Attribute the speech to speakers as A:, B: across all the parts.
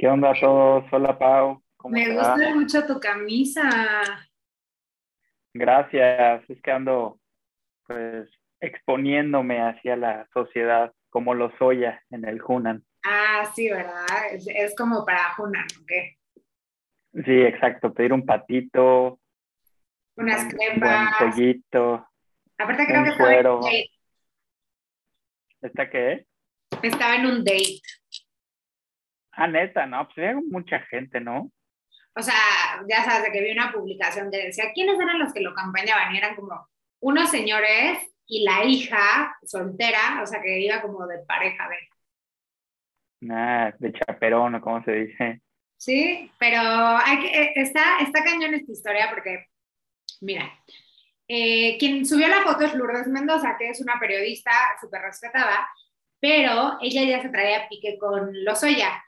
A: ¿Qué onda a todos? Hola Pau.
B: ¿Cómo Me gusta mucho tu camisa.
A: Gracias. Es que ando pues exponiéndome hacia la sociedad como lo soy en el Hunan.
B: Ah, sí, ¿verdad? Es, como para Hunan, ¿ok?
A: Sí, exacto. Pedir un patito.
B: Unas crepas.
A: Un pollito.
B: Aparte creo que estaba en un date.
A: ¿Está qué?
B: Estaba en un date.
A: Ah, neta, no, pues había mucha gente, ¿no?
B: O sea, ya sabes, de que vi una publicación que decía, ¿quiénes eran los que lo acompañaban? Y eran como unos señores y la hija soltera, o sea, que iba como de pareja de...
A: Nah, de chaperón, o cómo se dice.
B: Sí, pero hay que, eh, está, está cañón esta historia porque, mira, eh, quien subió la foto es Lourdes Mendoza, que es una periodista súper respetada, pero ella ya se traía pique con Lozoya.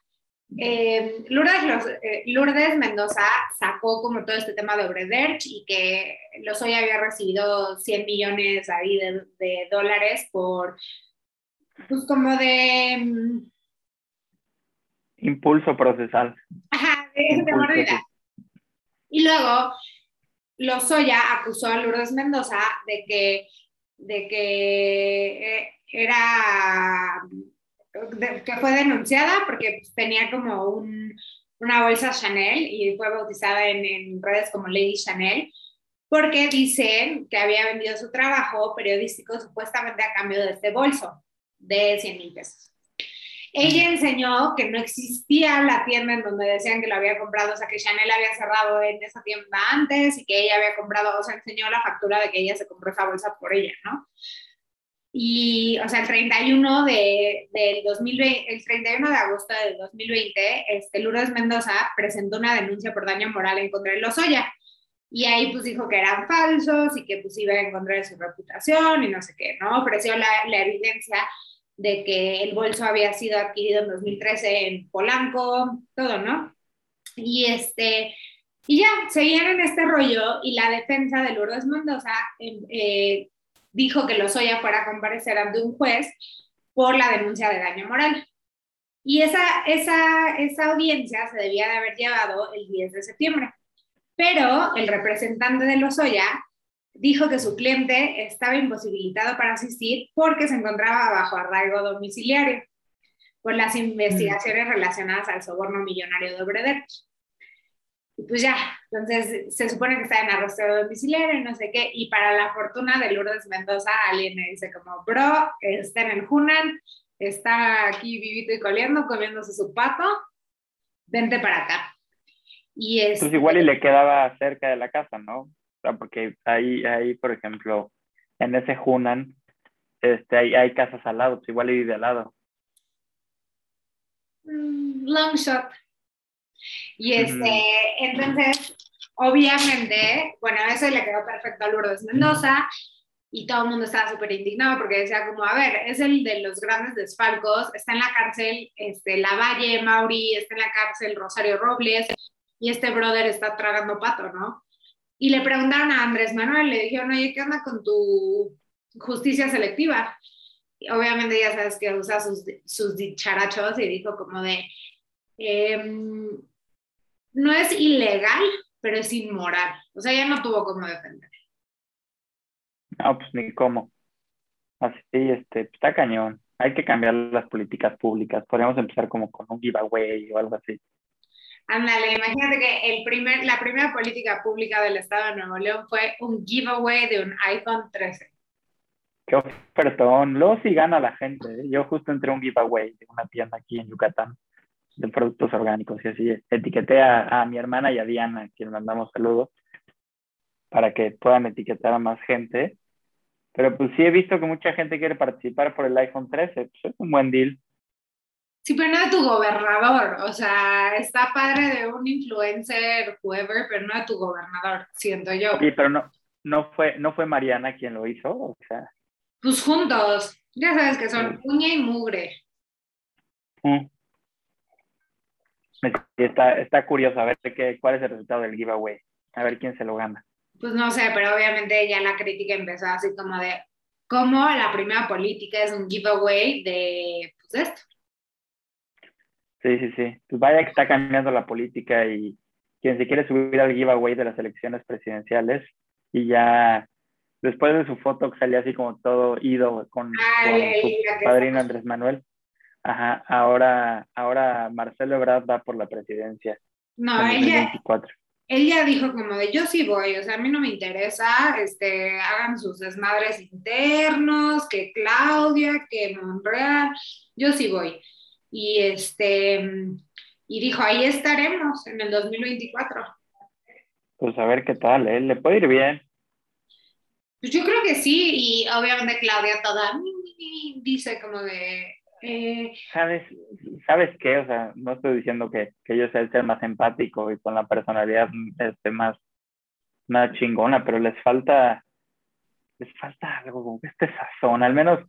B: Eh, Lourdes, eh, Lourdes, Mendoza sacó como todo este tema de Obrederch y que Lozoya había recibido 100 millones ahí de, dólares por, pues como de... Mm,
A: Impulso procesal.
B: Ajá, de, mordida. Y luego Lozoya acusó a Lourdes Mendoza de que, de que eh, era que fue denunciada porque tenía como un, una bolsa Chanel y fue bautizada en, en, redes como Lady Chanel, porque dicen que había vendido su trabajo periodístico supuestamente a cambio de este bolso de 100 mil pesos. Ella enseñó que no existía la tienda en donde decían que lo había comprado, o sea, que Chanel había cerrado en esa tienda antes y que ella había comprado, o sea, enseñó la factura de que ella se compró esa bolsa por ella, ¿no? Y, o sea, el 31 de, del 2020, el 31 de agosto del 2020, este, Lourdes Mendoza presentó una denuncia por daño moral en contra de Lozoya. Y ahí pues dijo que eran falsos y que pues iba a encontrar su reputación y no sé qué, ¿no? Ofreció la, la evidencia de que el bolso había sido adquirido en 2013 en Polanco, todo, ¿no? Y este, y ya, seguían en este rollo y la defensa de Lourdes Mendoza eh, dijo que Lozoya fuera a comparecer ante un juez por la denuncia de daño moral. Y esa, esa, esa audiencia se debía de haber llevado el 10 de septiembre. Pero el representante de Lozoya dijo que su cliente estaba imposibilitado para asistir porque se encontraba bajo arraigo domiciliario por las investigaciones relacionadas al soborno millonario de Obredech. Y pues ya, entonces se supone que está en arresto domiciliario y no sé qué. Y para la fortuna de Lourdes Mendoza, alguien me dice como, bro, está en el Hunan, está aquí vivito y coleando, comiéndose su pato, vente para acá. Y es,
A: pues igual y le quedaba cerca de la casa, ¿no? O sea, porque ahí, ahí por ejemplo, en ese Hunan, este, hay, hay casas al lado, pues igual y vive al lado.
B: Mm, long shot. Y este, entonces, obviamente, bueno, eso le quedó perfecto a Lourdes Mendoza y todo el mundo estaba súper indignado porque decía como, a ver, es el de los grandes desfalcos, está en la cárcel este, Lavalle, Mauri, está en la cárcel Rosario Robles y este brother está tragando pato, ¿no? Y le preguntaron a Andrés Manuel, le dijeron, oye, ¿qué onda con tu justicia selectiva? Y obviamente ya sabes que usa sus, sus dicharachos y dijo como de, em, no es ilegal, pero es inmoral. O sea, ya no tuvo cómo defender.
A: No, pues ni cómo. Así, este, está cañón. Hay que cambiar las políticas públicas. Podríamos empezar como con un giveaway o algo así.
B: Ándale, imagínate que el primer, la primera política pública del Estado de Nuevo León fue un giveaway de un iPhone 13.
A: Qué ofertón. Luego sí gana la gente. ¿eh? Yo justo entré un giveaway de una tienda aquí en Yucatán de productos orgánicos y así. Etiqueté a, mi hermana y a Diana, quien mandamos saludos, para que puedan etiquetar a más gente. Pero pues sí he visto que mucha gente quiere participar por el iPhone 13, pues es un buen deal.
B: Sí, pero no de tu gobernador, o sea, está padre de un influencer, whoever, pero no de tu gobernador, siento yo.
A: Sí, pero no, no fue, no fue Mariana quien lo hizo, o sea.
B: Pues juntos, ya sabes que son uña y mugre.
A: Mm. Está, está curioso a ver qué, cuál es el resultado del giveaway, a ver quién se lo gana.
B: Pues no sé, pero obviamente ya la crítica empezó así como de cómo la primera política es un giveaway de pues esto.
A: Sí, sí, sí. Pues vaya que está cambiando la política y quien se quiere subir al giveaway de las elecciones presidenciales y ya después de su foto que salía así como todo ido con, su padrino Andrés Manuel. Ajá, ahora, ahora Marcelo Ebrard va por la presidencia.
B: No, él ya, él ya dijo como de yo sí voy, o sea, a mí no me interesa, este, hagan sus desmadres internos, que Claudia, que Monreal, yo sí voy. Y este, y dijo, ahí estaremos en el 2024.
A: Pues a ver qué tal, ¿eh? Le puede ir bien.
B: Pues yo creo que sí, y obviamente Claudia toda dice como de, eh,
A: ¿Sabes, ¿Sabes qué? O sea, no estoy diciendo que, que yo sea el ser más empático y con la personalidad este, más, más chingona, pero les falta, les falta algo, este sazón, al menos,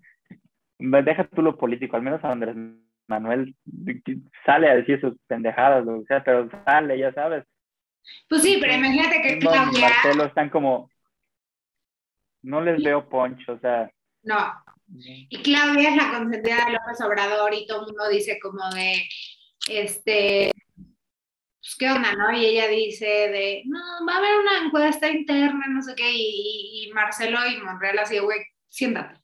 A: deja tú lo político, al menos Andrés Manuel sale a decir sus pendejadas, lo que sea, pero sale, ya sabes.
B: Pues sí, pero imagínate que Claudia...
A: Marcelo están como, no les veo poncho, o sea...
B: No, y Claudia es la consentida de López Obrador y todo el mundo dice como de, este, pues qué onda, ¿no? Y ella dice de, no, va a haber una encuesta interna, no sé qué, y, Marcelo y Monreal así, güey, siéntate.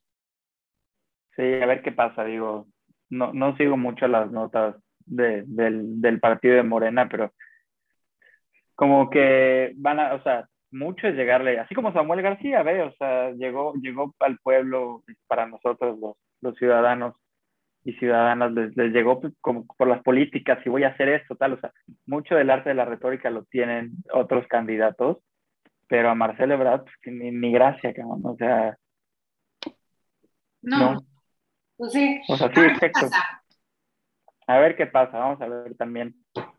A: Sí, a ver qué pasa, digo, no, no sigo mucho las notas de, del, del partido de Morena, pero como que van a, o sea, mucho es llegarle, así como Samuel García, ve, o sea, llegó, llegó al pueblo para nosotros los, los ciudadanos y ciudadanas, les, les, llegó pues, como por las políticas, y voy a hacer esto, tal, o sea, mucho del arte de la retórica lo tienen otros candidatos, pero a Marcelo Ebrard, pues ni, ni gracia, cabrón, o sea.
B: No. Pues sí.
A: O sea, sí, exacto. A ver qué pasa, vamos a ver también.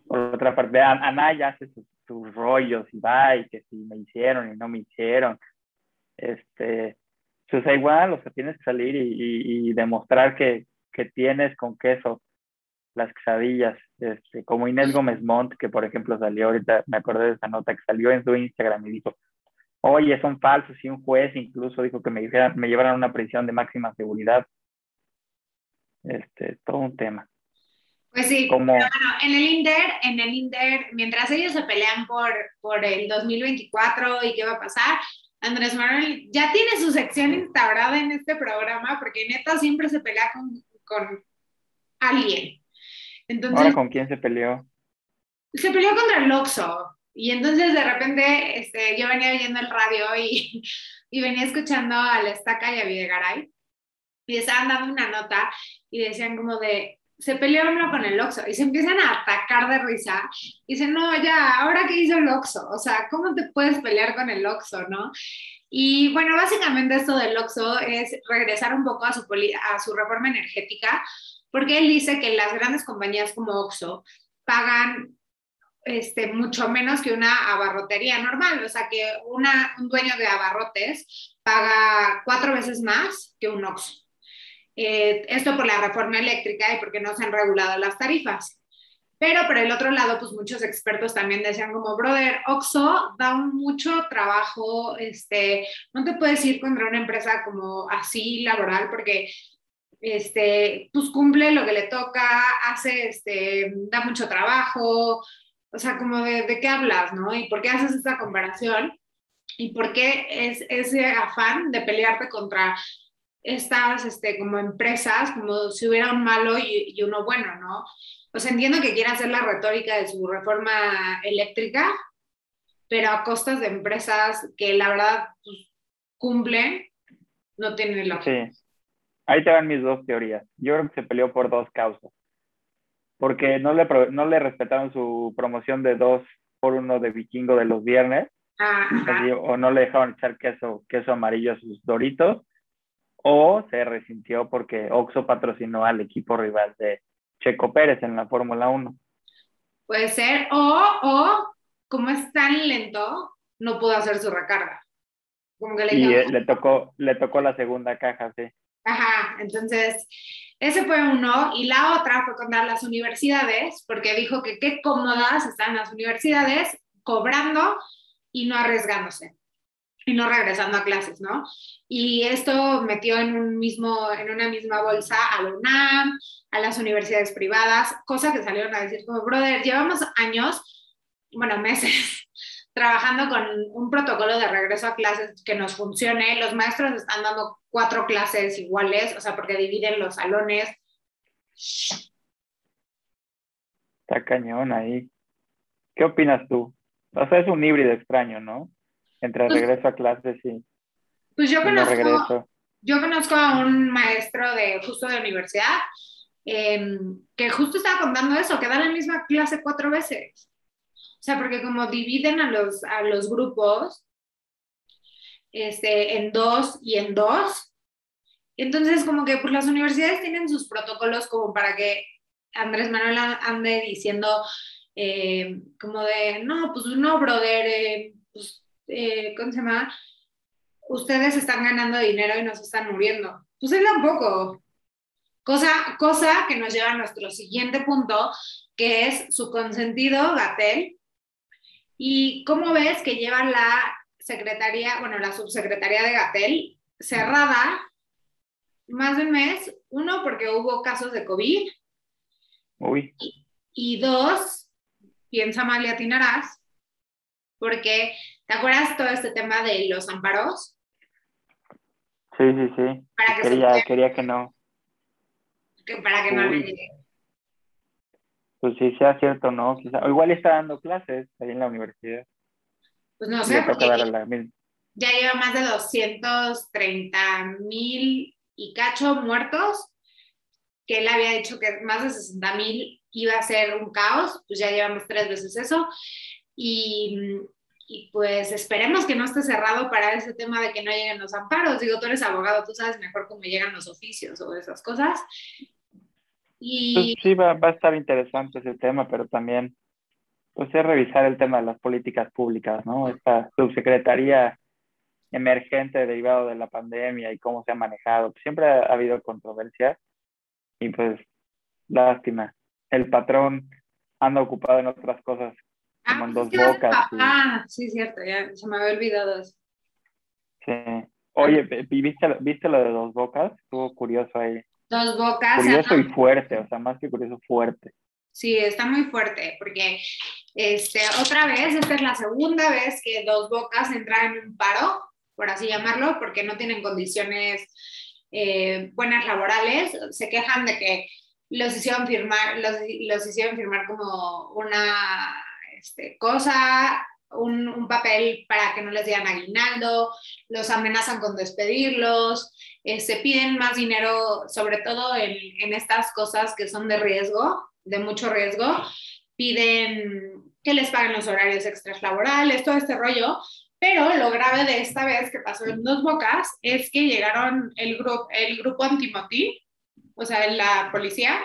A: Por otra parte, Anaya hace sus sus rollos y va y que si me hicieron y no me hicieron. Este, pues igual, o sea, tienes que salir y, demostrar que, que, tienes con queso las quesadillas, este, como Inés Gómez Montt, que por ejemplo salió ahorita, me acordé de esa nota, que salió en su Instagram y dijo, oye, son falsos, y un juez incluso dijo que me, me llevaran a una prisión de máxima seguridad. Este, todo un tema.
B: Pues sí, bueno, en el INDER, en el INDER, mientras ellos se pelean por, por el 2024 y qué va a pasar, Andrés Manuel ya tiene su sección instaurada en este programa porque neta siempre se pelea con, con alguien. Entonces,
A: ¿Ahora con quién se peleó?
B: Se peleó contra el Oxxo. Y entonces de repente este, yo venía oyendo el radio y, y venía escuchando a la estaca y a Videgaray y estaban dando una nota y decían como de, se peleó uno con el Oxxo y se empiezan a atacar de risa y dicen, no, ya, ahora qué hizo el Oxxo, o sea, ¿cómo te puedes pelear con el Oxxo, no? Y bueno, básicamente esto del Oxxo es regresar un poco a su, a su reforma energética, porque él dice que las grandes compañías como Oxxo pagan este, mucho menos que una abarrotería normal, o sea que una, un dueño de abarrotes paga cuatro veces más que un Oxxo. Eh, esto por la reforma eléctrica y porque no se han regulado las tarifas. Pero por el otro lado, pues muchos expertos también decían como, brother, Oxo da mucho trabajo, este, no te puedes ir contra una empresa como así laboral porque, este, pues cumple lo que le toca, hace, este, da mucho trabajo, o sea, como de, de qué hablas, ¿no? ¿Y por qué haces esta comparación? ¿Y por qué es ese afán de pelearte contra estas este, como empresas, como si hubiera un malo y, uno bueno, ¿no? Pues entiendo que quiera hacer la retórica de su reforma eléctrica, pero a costas de empresas que la verdad pues, cumplen, no tienen lógica.
A: Sí. Ahí te van mis dos teorías. Yo creo que se peleó por dos causas. Porque no le, no le respetaron su promoción de dos por uno de vikingo de los viernes.
B: Ah,
A: o no le dejaron echar queso, queso amarillo a sus doritos o se resintió porque Oxo patrocinó al equipo rival de Checo Pérez en la Fórmula 1.
B: Puede ser, o, o como es tan lento, no pudo hacer su recarga.
A: Como que le, y eh, le tocó, le tocó la segunda caja, sí.
B: Ajá, entonces ese fue uno y la otra fue contra las universidades porque dijo que qué cómodas están las universidades cobrando y no arriesgándose. No regresando a clases, ¿no? Y esto metió en, un mismo, en una misma bolsa a la UNAM, a las universidades privadas, cosas que salieron a decir como, brother, llevamos años, bueno, meses, trabajando con un protocolo de regreso a clases que nos funcione. Los maestros están dando cuatro clases iguales, o sea, porque dividen los salones.
A: Está cañón ahí. ¿Qué opinas tú? O sea, es un híbrido extraño, ¿no? Entre pues regreso a clases y.
B: Pues yo conozco, yo conozco a un maestro de justo de universidad em, que justo estaba contando eso, que da la misma clase cuatro veces. O sea, porque como dividen a los, a los grupos este, en dos y en dos, entonces como que pues las universidades tienen sus protocolos como para que Andrés Manuel ande diciendo eh, como de, no, pues no, brother, eh, pues, eh, ¿cómo se llama? Ustedes están ganando dinero y nos están muriendo. Pues él tampoco. Cosa, cosa que nos lleva a nuestro siguiente punto, que es su consentido, Gatel, ¿Y cómo ves que lleva la secretaría, bueno, la subsecretaría de Gatel cerrada más de un mes? Uno, porque hubo casos de COVID.
A: Uy.
B: Y, dos, piensa mal y atinarás, porque ¿te acuerdas todo este tema de los amparos?
A: Sí, sí, sí. quería, quería que no.
B: para que no llegue
A: pues sí sea cierto, ¿no? Quizá, o igual está dando clases ahí en la universidad.
B: Pues no sé, porque ya lleva más de 230 mil y cacho muertos, que él había dicho que más de 60 mil iba a ser un caos, pues ya llevamos tres veces eso. Y, y, pues esperemos que no esté cerrado para ese tema de que no lleguen los amparos. Digo, tú eres abogado, tú sabes mejor cómo llegan los oficios o esas cosas.
A: Pues sí, va, a estar interesante ese tema, pero también pues es revisar el tema de las políticas públicas, ¿no? Esta subsecretaría emergente derivado de la pandemia y cómo se ha manejado. Siempre ha, habido controversia y pues lástima. El patrón anda ocupado en otras cosas, como en pues dos bocas.
B: Ah, sí, cierto, ya se me había olvidado eso.
A: Sí. Oye, ¿viste, ¿viste lo de dos bocas? Estuvo curioso ahí.
B: Dos Bocas.
A: Curioso y fuerte, o sea, más que curioso, fuerte.
B: Sí, está muy fuerte, porque este, otra vez, esta es la segunda vez que Dos Bocas entra en un paro, por así llamarlo, porque no tienen condiciones eh, buenas laborales. Se quejan de que los hicieron firmar, los, los hicieron firmar como una este, cosa un, papel para que no les digan aguinaldo, los amenazan con despedirlos, se piden más dinero, sobre todo en, en, estas cosas que son de riesgo, de mucho riesgo, piden que les paguen los horarios extras laborales, todo este rollo, pero lo grave de esta vez que pasó en Dos Bocas es que llegaron el, grupo el grupo Antimotí, o sea, la policía,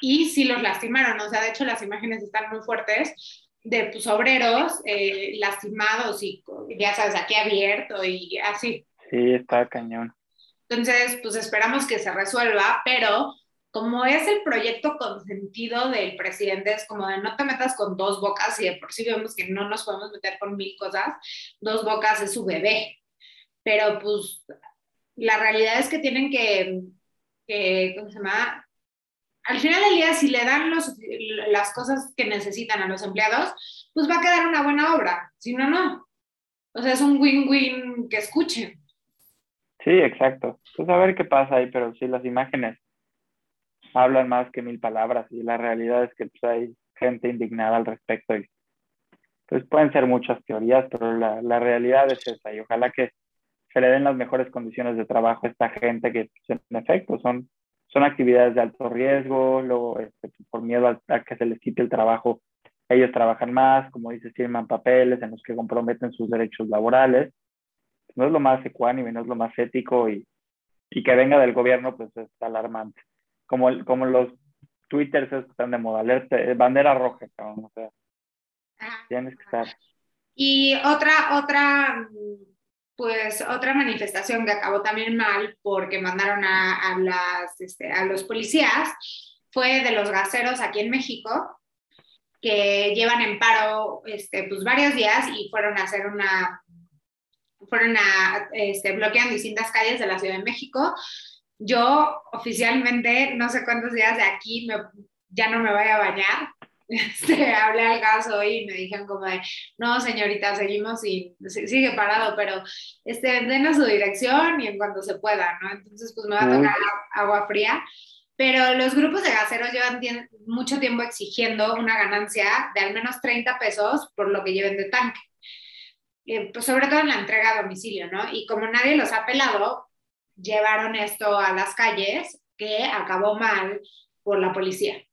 B: y sí los lastimaron, o sea, de hecho las imágenes están muy fuertes, de pues, obreros eh, lastimados y ya sabes, aquí abierto y así.
A: Sí, está cañón.
B: Entonces, pues esperamos que se resuelva, pero como es el proyecto consentido del presidente, es como de no te metas con dos bocas y de por sí vemos que no nos podemos meter con mil cosas, dos bocas es su bebé. Pero pues la realidad es que tienen que, que ¿cómo se llama? Al final del día, si le dan las cosas que necesitan a los empleados, pues va a quedar una buena obra. Si no, no. O sea, es un win-win que escuchen.
A: Sí, exacto. Pues a ver qué pasa ahí, pero sí, las imágenes hablan más que mil palabras y la realidad es que pues, hay gente indignada al respecto y pues pueden ser muchas teorías, pero la, la realidad es esa y ojalá que se le den las mejores condiciones de trabajo a esta gente que pues, en efecto son son actividades de alto riesgo, luego este, por miedo a, que se les quite el trabajo, ellos trabajan más, como dices, firman papeles en los que comprometen sus derechos laborales. No es lo más ecuánime, no es lo más ético y, y que venga del gobierno, pues es alarmante. Como, como los twitters están de moda, alerta, eh, bandera roja, o sea, tienes que estar.
B: Y otra, otra pues otra manifestación que acabó también mal porque mandaron este, a los policías fue de los gaseros aquí en México, que llevan en paro este, pues varios días y fueron a hacer una, fueron a, este, distintas calles de la Ciudad de México. Yo oficialmente, no sé cuántos días de aquí, ya no me voy a bañar. Este, hablé al gas hoy y me dijeron como de, no señorita, seguimos y sigue parado, pero este, denos su dirección y en cuanto se pueda, ¿no? Entonces, pues me va a tocar agua fría. Pero los grupos de gaseros llevan mucho tiempo exigiendo una ganancia de al menos 30 pesos por lo que lleven de tanque. Eh, pues sobre todo en la entrega a domicilio, ¿no? Y como nadie los ha pelado, llevaron esto a las calles, que acabó mal por la policía.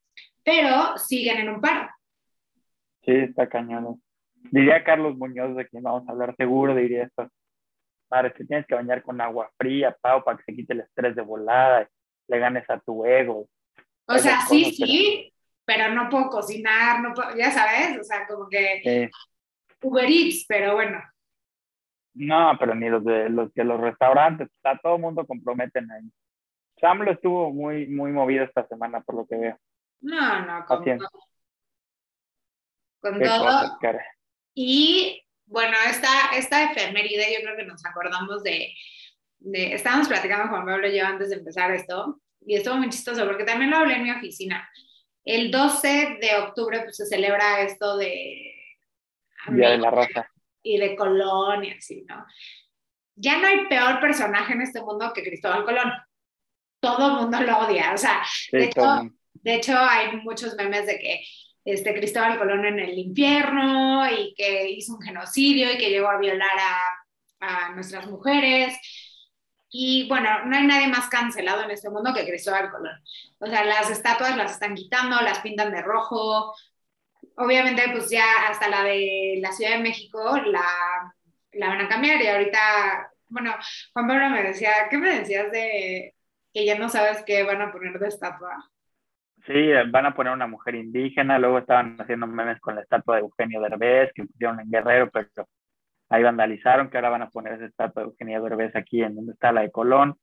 B: Pero siguen en un paro.
A: Sí, está cañón. Diría Carlos Muñoz, de quien vamos a hablar seguro, diría esto. Madre, te tienes que bañar con agua fría, Pau, para que se quite el estrés de volada, le ganes a tu ego.
B: O sea, sí, sí, pero no puedo cocinar, no puedo, ya sabes, o sea, como que Uber Eats, pero bueno.
A: No, pero ni los de los que los restaurantes, está todo el mundo comprometen ahí. Sam lo estuvo muy, muy movido esta semana, por lo que veo.
B: No, no, con todo. Con todo. y bueno, esta, esta efeméride, yo creo que nos acordamos de, de estábamos platicando con Pablo yo antes de empezar esto, y estuvo muy chistoso porque también lo hablé en mi oficina. El 12 de octubre pues, se celebra esto de
A: Día de la Raza.
B: Y de Colón y así, ¿no? Ya no hay peor personaje en este mundo que Cristóbal Colón. Todo el mundo lo odia. O sea, de, hecho, hay muchos memes de que este, Cristóbal Colón en el infierno y que hizo un genocidio y que llegó a violar a, a nuestras mujeres. Y bueno, no hay nadie más cancelado en este mundo que Cristóbal Colón. O sea, las estatuas las están quitando, las pintan de rojo, obviamente pues ya hasta la de la Ciudad de México la, la van a cambiar y ahorita, bueno, Juan Pablo me decía, ¿qué me decías de que ya no sabes qué van a poner de estatua?
A: Sí, van a poner una mujer indígena, luego estaban haciendo memes con la estatua de Eugenio Derbez, que pusieron en Guerrero, pero ahí vandalizaron, que ahora van a poner esa estatua de Eugenio Derbez aquí en donde está la de Colón.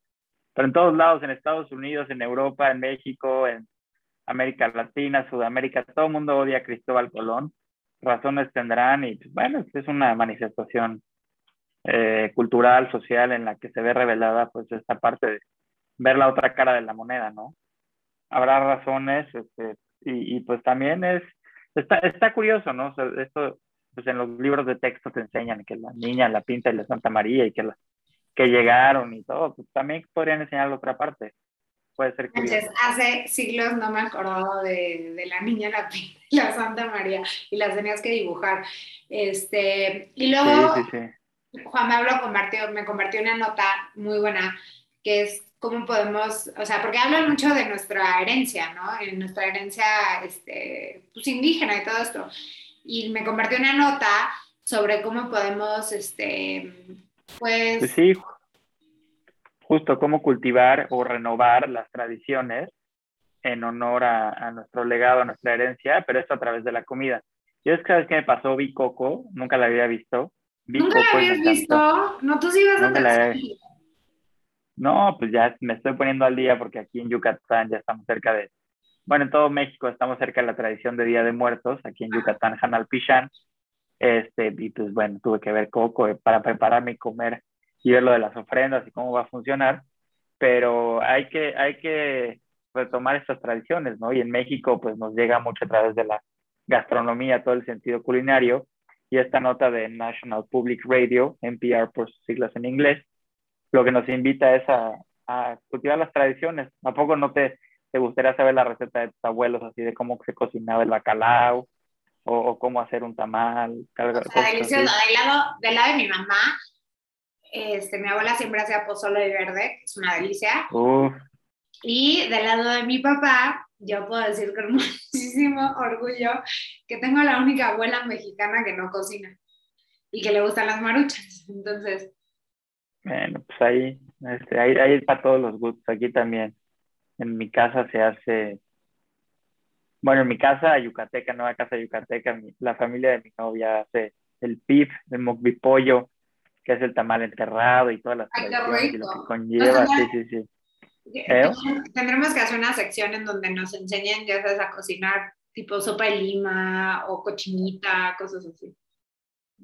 A: Pero en todos lados, en Estados Unidos, en Europa, en México, en América Latina, Sudamérica, todo el mundo odia a Cristóbal Colón. Razones tendrán y pues, bueno, es una manifestación eh, cultural, social en la que se ve revelada pues esta parte de ver la otra cara de la moneda, ¿no? Habrá razones este, y, y, pues también es, está, está curioso, ¿no? esto, pues en los libros de texto te enseñan que la niña, la pinta y la Santa María y que, la, que llegaron y todo, pues también podrían enseñar la otra parte puede ser
B: hace siglos no me acordaba de, de la niña la, la, Santa María y las tenías que dibujar. Este, y luego Juan Pablo compartió, me compartió una nota muy buena que es cómo podemos, o sea, porque hablan mucho de nuestra herencia, ¿no? En nuestra herencia este, pues, indígena y todo esto. Y me compartió una nota sobre cómo podemos, este, pues...
A: pues sí, justo cómo cultivar o renovar las tradiciones en honor a, nuestro legado, a nuestra herencia, pero esto a través de la comida. Yo es que vez que me pasó, vi Coco, nunca la había visto.
B: ¿Nunca la habías visto? No, tú sí vas a
A: No, pues ya me estoy poniendo al día porque aquí en Yucatán ya estamos cerca de, bueno, en todo México estamos cerca de la tradición de Día de Muertos, aquí en Yucatán, Hanal Pichán. Este, y pues bueno, tuve que ver Coco eh, para prepararme y comer y ver lo de las ofrendas y cómo va a funcionar, pero hay que, hay que retomar estas tradiciones, ¿no? Y en México pues nos llega mucho a través de la gastronomía, todo el sentido culinario, y esta nota de National Public Radio, NPR por sus siglas en inglés, lo que nos invita es a, a cultivar las tradiciones. ¿A poco no te, te gustaría saber la receta de tus abuelos, así de cómo se cocinaba el bacalao, o, cómo hacer un tamal.
B: O delicioso. Del lado, del lado de mi mamá, este, mi abuela siempre hacía pozole verde, que es una delicia. Y del lado de mi papá, yo puedo decir con muchísimo orgullo que tengo la única abuela mexicana que no cocina y que le gustan las maruchas. Entonces.
A: Bueno, pues ahí, este, ahí, ahí para todos los gustos. Aquí también. En mi casa se hace. Bueno, en mi casa yucateca, nueva casa yucateca, la familia de mi novia hace el pif, el mokbi pollo, que es el tamal enterrado y todas las cosas y lo que conlleva, sí, sí, sí.
B: ¿Eh? Tendremos que hacer una sección en donde nos enseñen, ya sabes, a cocinar tipo sopa de lima o cochinita, cosas así.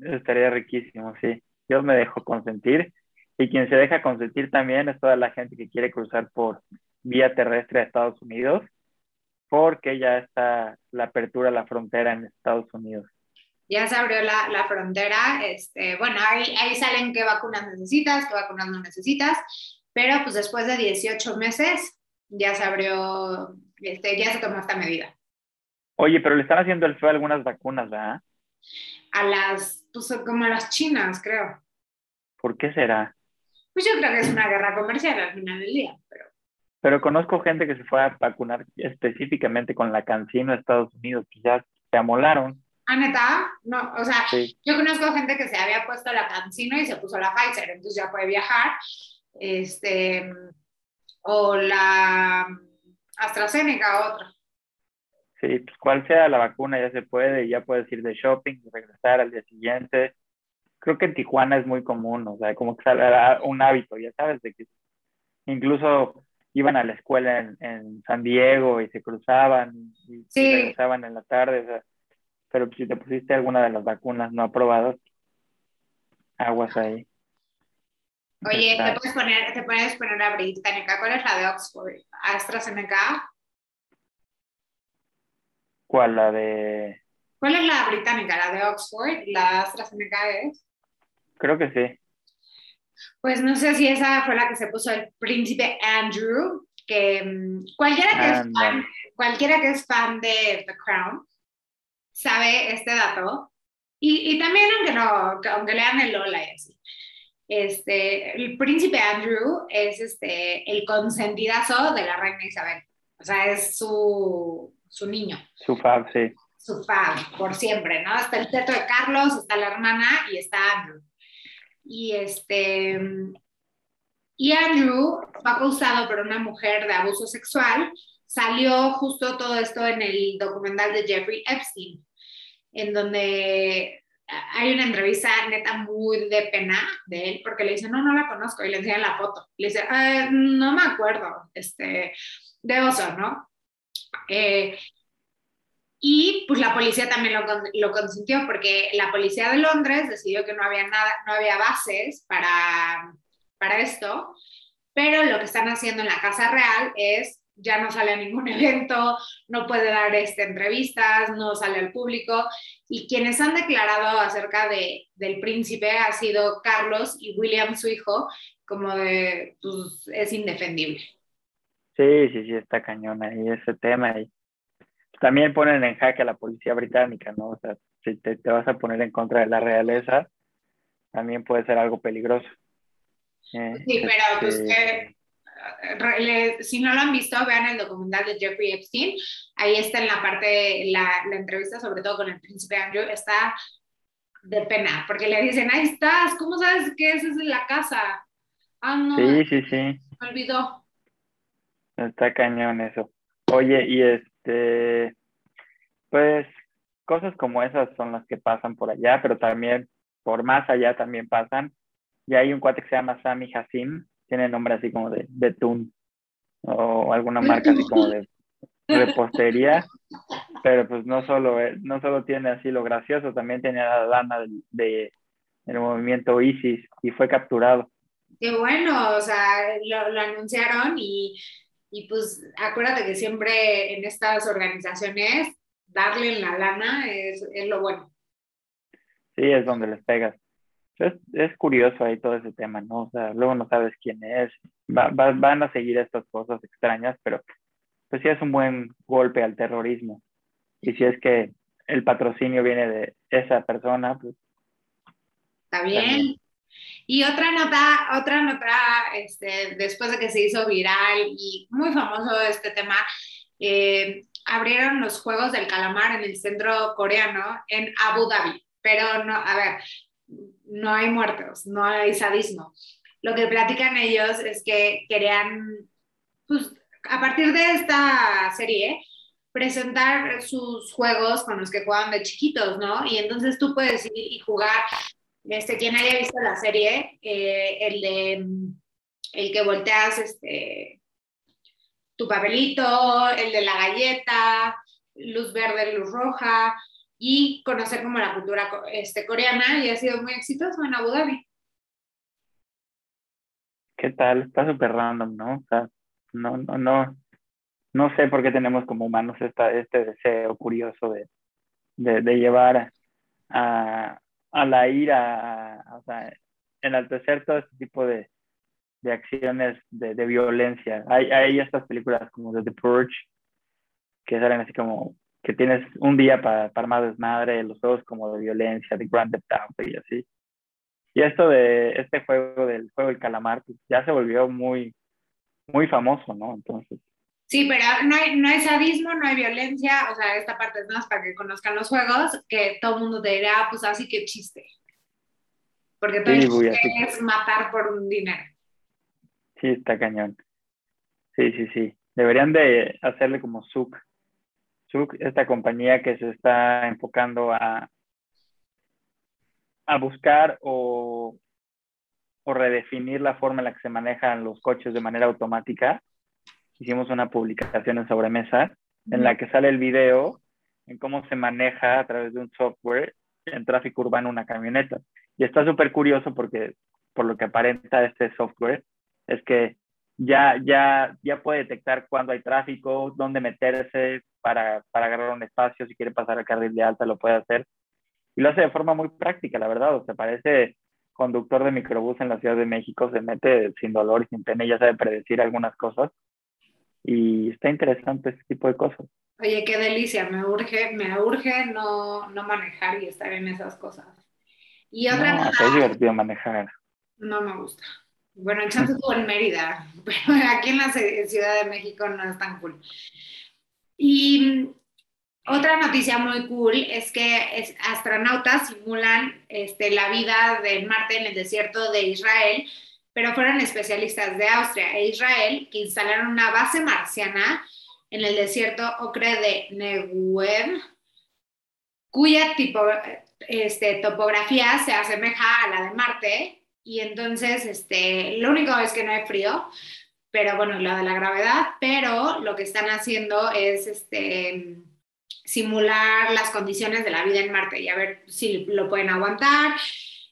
A: Estaría riquísimo, sí. Dios me dejó consentir. Y quien se deja consentir también es toda la gente que quiere cruzar por vía terrestre a Estados Unidos, porque ya está la apertura a la frontera en Estados Unidos.
B: Ya se abrió la, la frontera, este, bueno, ahí, ahí salen qué vacunas necesitas, qué vacunas no necesitas, pero pues después de 18 meses ya se abrió, este, ya se tomó esta medida.
A: Oye, pero le están haciendo el feo a algunas vacunas, ¿verdad?
B: A las, pues como a las chinas, creo.
A: ¿Por qué será?
B: Pues yo creo que es una guerra comercial al final del día, pero...
A: Pero conozco gente que se fue a vacunar específicamente con la Cancino a Estados Unidos, que ya se amolaron.
B: ¿Ah, neta? No, o sea, yo conozco gente que se había puesto la Cancino y se puso la Pfizer, entonces ya puede viajar. Este, o la AstraZeneca, otra.
A: Sí, pues cual sea la vacuna ya se puede, ya puedes ir de shopping, regresar al día siguiente. Creo que en Tijuana es muy común, o sea, como que sale un hábito, ya sabes, de que incluso iban a la escuela en, San Diego y se cruzaban y, regresaban en la tarde, o sea, pero si te pusiste alguna de las vacunas no aprobadas, aguas ahí.
B: Oye, ¿te puedes, poner, te puedes poner la británica. ¿Cuál es la de Oxford? ¿AstraZeneca?
A: ¿Cuál? La de...
B: ¿Cuál es la británica? ¿La de Oxford? ¿La AstraZeneca es?
A: Creo que sí.
B: Pues no sé si esa fue la que se puso el príncipe Andrew, que mm, cualquiera que, es fan, cualquiera que es fan de The Crown sabe este dato. Y, y también aunque no, aunque lean el Lola y así. Este, el príncipe Andrew es este, el consentidazo de la reina Isabel. O sea, es su, su niño.
A: Su fab, sí.
B: Su fab, por siempre, ¿no? Está el teto de Carlos, está la hermana y está Andrew. Y este. Y Andrew fue acusado por una mujer de abuso sexual. Salió justo todo esto en el documental de Jeffrey Epstein, en donde hay una entrevista neta muy de pena de él, porque le dice, no, no la conozco, y le enseña la foto. Le dice, ah, no me acuerdo, este, de oso, ¿no? Eh, y pues la policía también lo, lo, consintió porque la policía de Londres decidió que no había nada, no había bases para, para esto, pero lo que están haciendo en la Casa Real es ya no sale a ningún evento, no puede dar este, entrevistas, no sale al público. Y quienes han declarado acerca de, del príncipe ha sido Carlos y William, su hijo, como de, pues es indefendible.
A: Sí, sí, sí, está cañón ahí ese tema. Y también ponen en jaque a la policía británica, ¿no? O sea, si te, te vas a poner en contra de la realeza, también puede ser algo peligroso.
B: Eh, sí, pero pues este, que si no lo han visto, vean el documental de Jeffrey Epstein. Ahí está en la parte, la, la entrevista, sobre todo con el príncipe Andrew, está de pena, porque le dicen, ahí estás, ¿cómo sabes que esa es la casa? Ah, no.
A: Sí, sí, sí.
B: Me olvidó.
A: Está cañón eso. Oye, y este, pues cosas como esas son las que pasan por allá, pero también por más allá también pasan. Y hay un cuate que se llama Sammy Hassim, tiene nombre así como de Betún o alguna marca así como de repostería, pero pues no solo, eh, no solo tiene así lo gracioso, también tenía la lana de, del movimiento ISIS y fue capturado.
B: Qué bueno, o sea, lo, anunciaron y, y, pues acuérdate que siempre en estas organizaciones darle en la lana es, es lo bueno.
A: Sí, es donde les pegas es, es, curioso ahí todo ese tema, ¿no? O sea, luego no sabes quién es, van a seguir estas cosas extrañas, pero pues sí es un buen golpe al terrorismo. Y si es que el patrocinio viene de esa persona, pues...
B: Está bien. Y otra nota, otra nota, este, después de que se hizo viral y muy famoso este tema, eh, abrieron los Juegos del Calamar en el centro coreano en Abu Dhabi. Pero no, a ver, no hay muertos, no hay sadismo. Lo que platican ellos es que querían, pues, a partir de esta serie, presentar sus juegos con los que juegan de chiquitos, ¿no? Y entonces tú puedes ir y jugar, este, quien haya visto la serie, eh, el de, el que volteas, este, tu papelito, el de la galleta, luz verde, luz roja, y conocer como la cultura este, coreana y ha sido muy exitoso en Abu Dhabi.
A: ¿qué tal? Está súper random, ¿no? O sea, no, no, no, no sé por qué tenemos como humanos esta, este deseo curioso de, de llevar a, a, la ira, a, o sea, enaltecer todo este tipo de, de acciones de, de, violencia. Hay, hay estas películas como The Purge, que salen así como que tienes un día para, para armar desmadre, los juegos como de violencia, de Grand Theft Auto y así. Y esto de este juego del juego del calamar, pues ya se volvió muy, muy famoso, ¿no? Entonces.
B: Sí, pero no hay, no hay sadismo, no hay violencia, o sea, esta parte es más para que conozcan los juegos, que todo el mundo te dirá, ah, pues así que chiste. Porque todo sí, es matar por un dinero.
A: Sí, está cañón. Sí, sí, sí. Deberían de hacerle como Zuck. Zuck, esta compañía que se está enfocando a, a buscar o, o redefinir la forma en la que se manejan los coches de manera automática. Hicimos una publicación en Sobremesa en la que sale el video en cómo se maneja a través de un software en tráfico urbano una camioneta. Y está súper curioso porque por lo que aparenta este software es que ya, ya, ya puede detectar cuándo hay tráfico, dónde meterse para, para agarrar un espacio, si quiere pasar al carril de alta lo puede hacer. Y lo hace de forma muy práctica, la verdad. O sea, parece conductor de microbús en la Ciudad de México, se mete sin dolor y sin pena y ya sabe predecir algunas cosas. Y está interesante este tipo de cosas.
B: Oye, qué delicia, me urge, me urge no, no manejar y estar en esas cosas. Y otra
A: no, es divertido manejar.
B: No me gusta. Bueno, el chance estuvo en Mérida, pero aquí en la Ciudad de México no es tan cool. Y otra noticia muy cool es que astronautas simulan este, la vida de Marte en el desierto de Israel, pero fueron especialistas de Austria e Israel que instalaron una base marciana en el desierto ocre de Negev, cuya este, topografía se asemeja a la de Marte y entonces este, lo único es que no hay frío, pero bueno, lo de la gravedad, pero lo que están haciendo es este, simular las condiciones de la vida en Marte y a ver si lo pueden aguantar.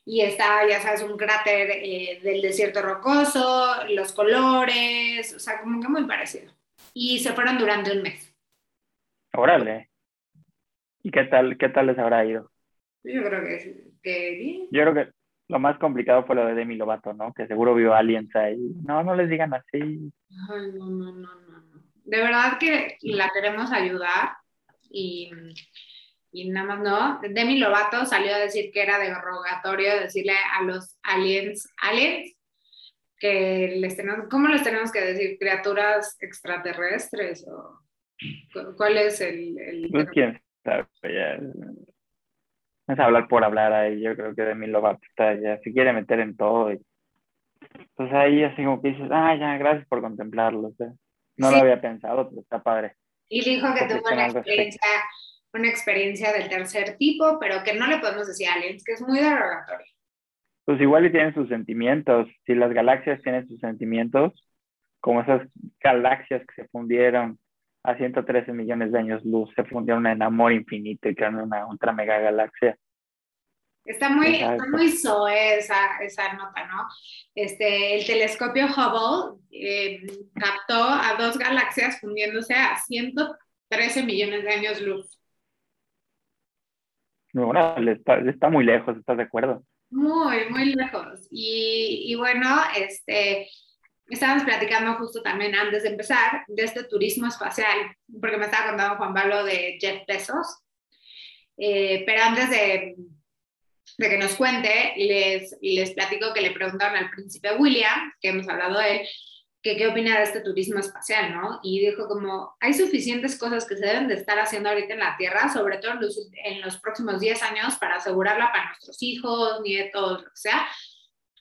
B: Y está, ya sabes, un cráter eh, del desierto rocoso, los colores, o sea, como que muy parecido. Y se fueron durante un mes.
A: Órale. ¿Y qué tal, qué tal les habrá ido?
B: Yo creo que, que bien.
A: Yo creo que lo más complicado fue lo de Demi Lovato, ¿no? Que seguro vio aliens ahí. No, no les digan así.
B: Ay, no, no, no, no. De verdad que la queremos ayudar y, y nada más no. Demi Lovato salió a decir que era derogatorio decirle a los aliens, aliens, que les tenemos, ¿cómo les tenemos que decir? ¿Criaturas extraterrestres? o ¿Cuál es el...? el...
A: Pues quién sabe, ya es hablar por hablar ahí, yo creo que Demi Lovato está ya, se quiere meter en todo. Y, pues ahí así como que dices, ah, ya, gracias por contemplarlo. no lo había pensado, pero está padre.
B: Y dijo que tuvo una experiencia, una experiencia del tercer tipo, pero que no le podemos decir a aliens, que es muy derogatorio.
A: Pues igual y tienen sus sentimientos. Si las galaxias tienen sus sentimientos, como esas galaxias que se fundieron a 113 millones de años luz, se fundieron en amor infinito y crearon una ultra mega galaxia.
B: Está muy, muy soe esa, esa, nota, ¿no? Este, el telescopio Hubble eh, captó a dos galaxias fundiéndose a 113 millones de años luz.
A: No, está, está muy lejos, ¿estás de acuerdo?
B: Muy, muy lejos. Y, y bueno, este, estábamos platicando justo también antes de empezar de este turismo espacial, porque me estaba contando Juan Pablo de Jeff Bezos. Eh, pero antes de, de, que nos cuente, les, les platico que le preguntaron al príncipe William, que hemos hablado de él, que qué opina de este turismo espacial, ¿no? Y dijo como, hay suficientes cosas que se deben de estar haciendo ahorita en la Tierra, sobre todo en los, en los próximos 10 años, para asegurarla para nuestros hijos, nietos, lo que sea,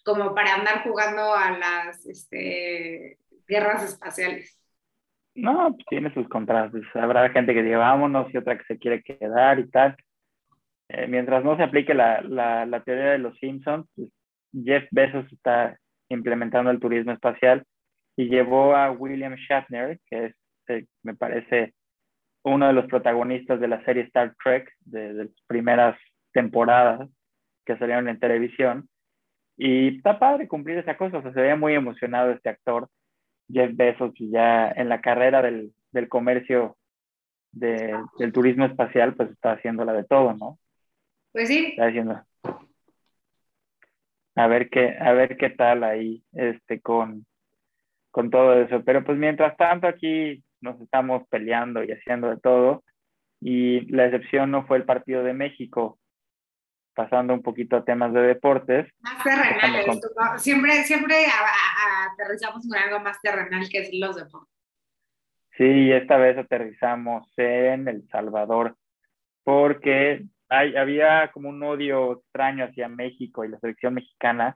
B: como para andar jugando a las este, guerras espaciales.
A: No, pues tiene sus contrastes. Habrá gente que diga vámonos y otra que se quiere quedar y tal. Eh, mientras no se aplique la, la, la, teoría de los Simpsons, pues Jeff Bezos está implementando el turismo espacial y llevó a William Shatner, que es, eh, me parece, uno de los protagonistas de la serie Star Trek, de, de las primeras temporadas que salieron en televisión, Y está padre cumplir esa cosa, o sea, se veía muy emocionado este actor, Jeff Bezos, y ya en la carrera del, del comercio de, del turismo espacial, pues está haciéndola de todo, ¿no?
B: Pues sí.
A: Está haciendo. A ver qué, a ver qué tal ahí, este, con, con todo eso. Pero pues mientras tanto aquí nos estamos peleando y haciendo de todo. Y la excepción no fue el partido de México, pasando un poquito a temas de deportes.
B: Más terrenales, siempre, siempre aterrizamos con algo más terrenal que es los deportes.
A: Sí, esta vez aterrizamos en El Salvador, porque hay, había como un odio extraño hacia México y la selección mexicana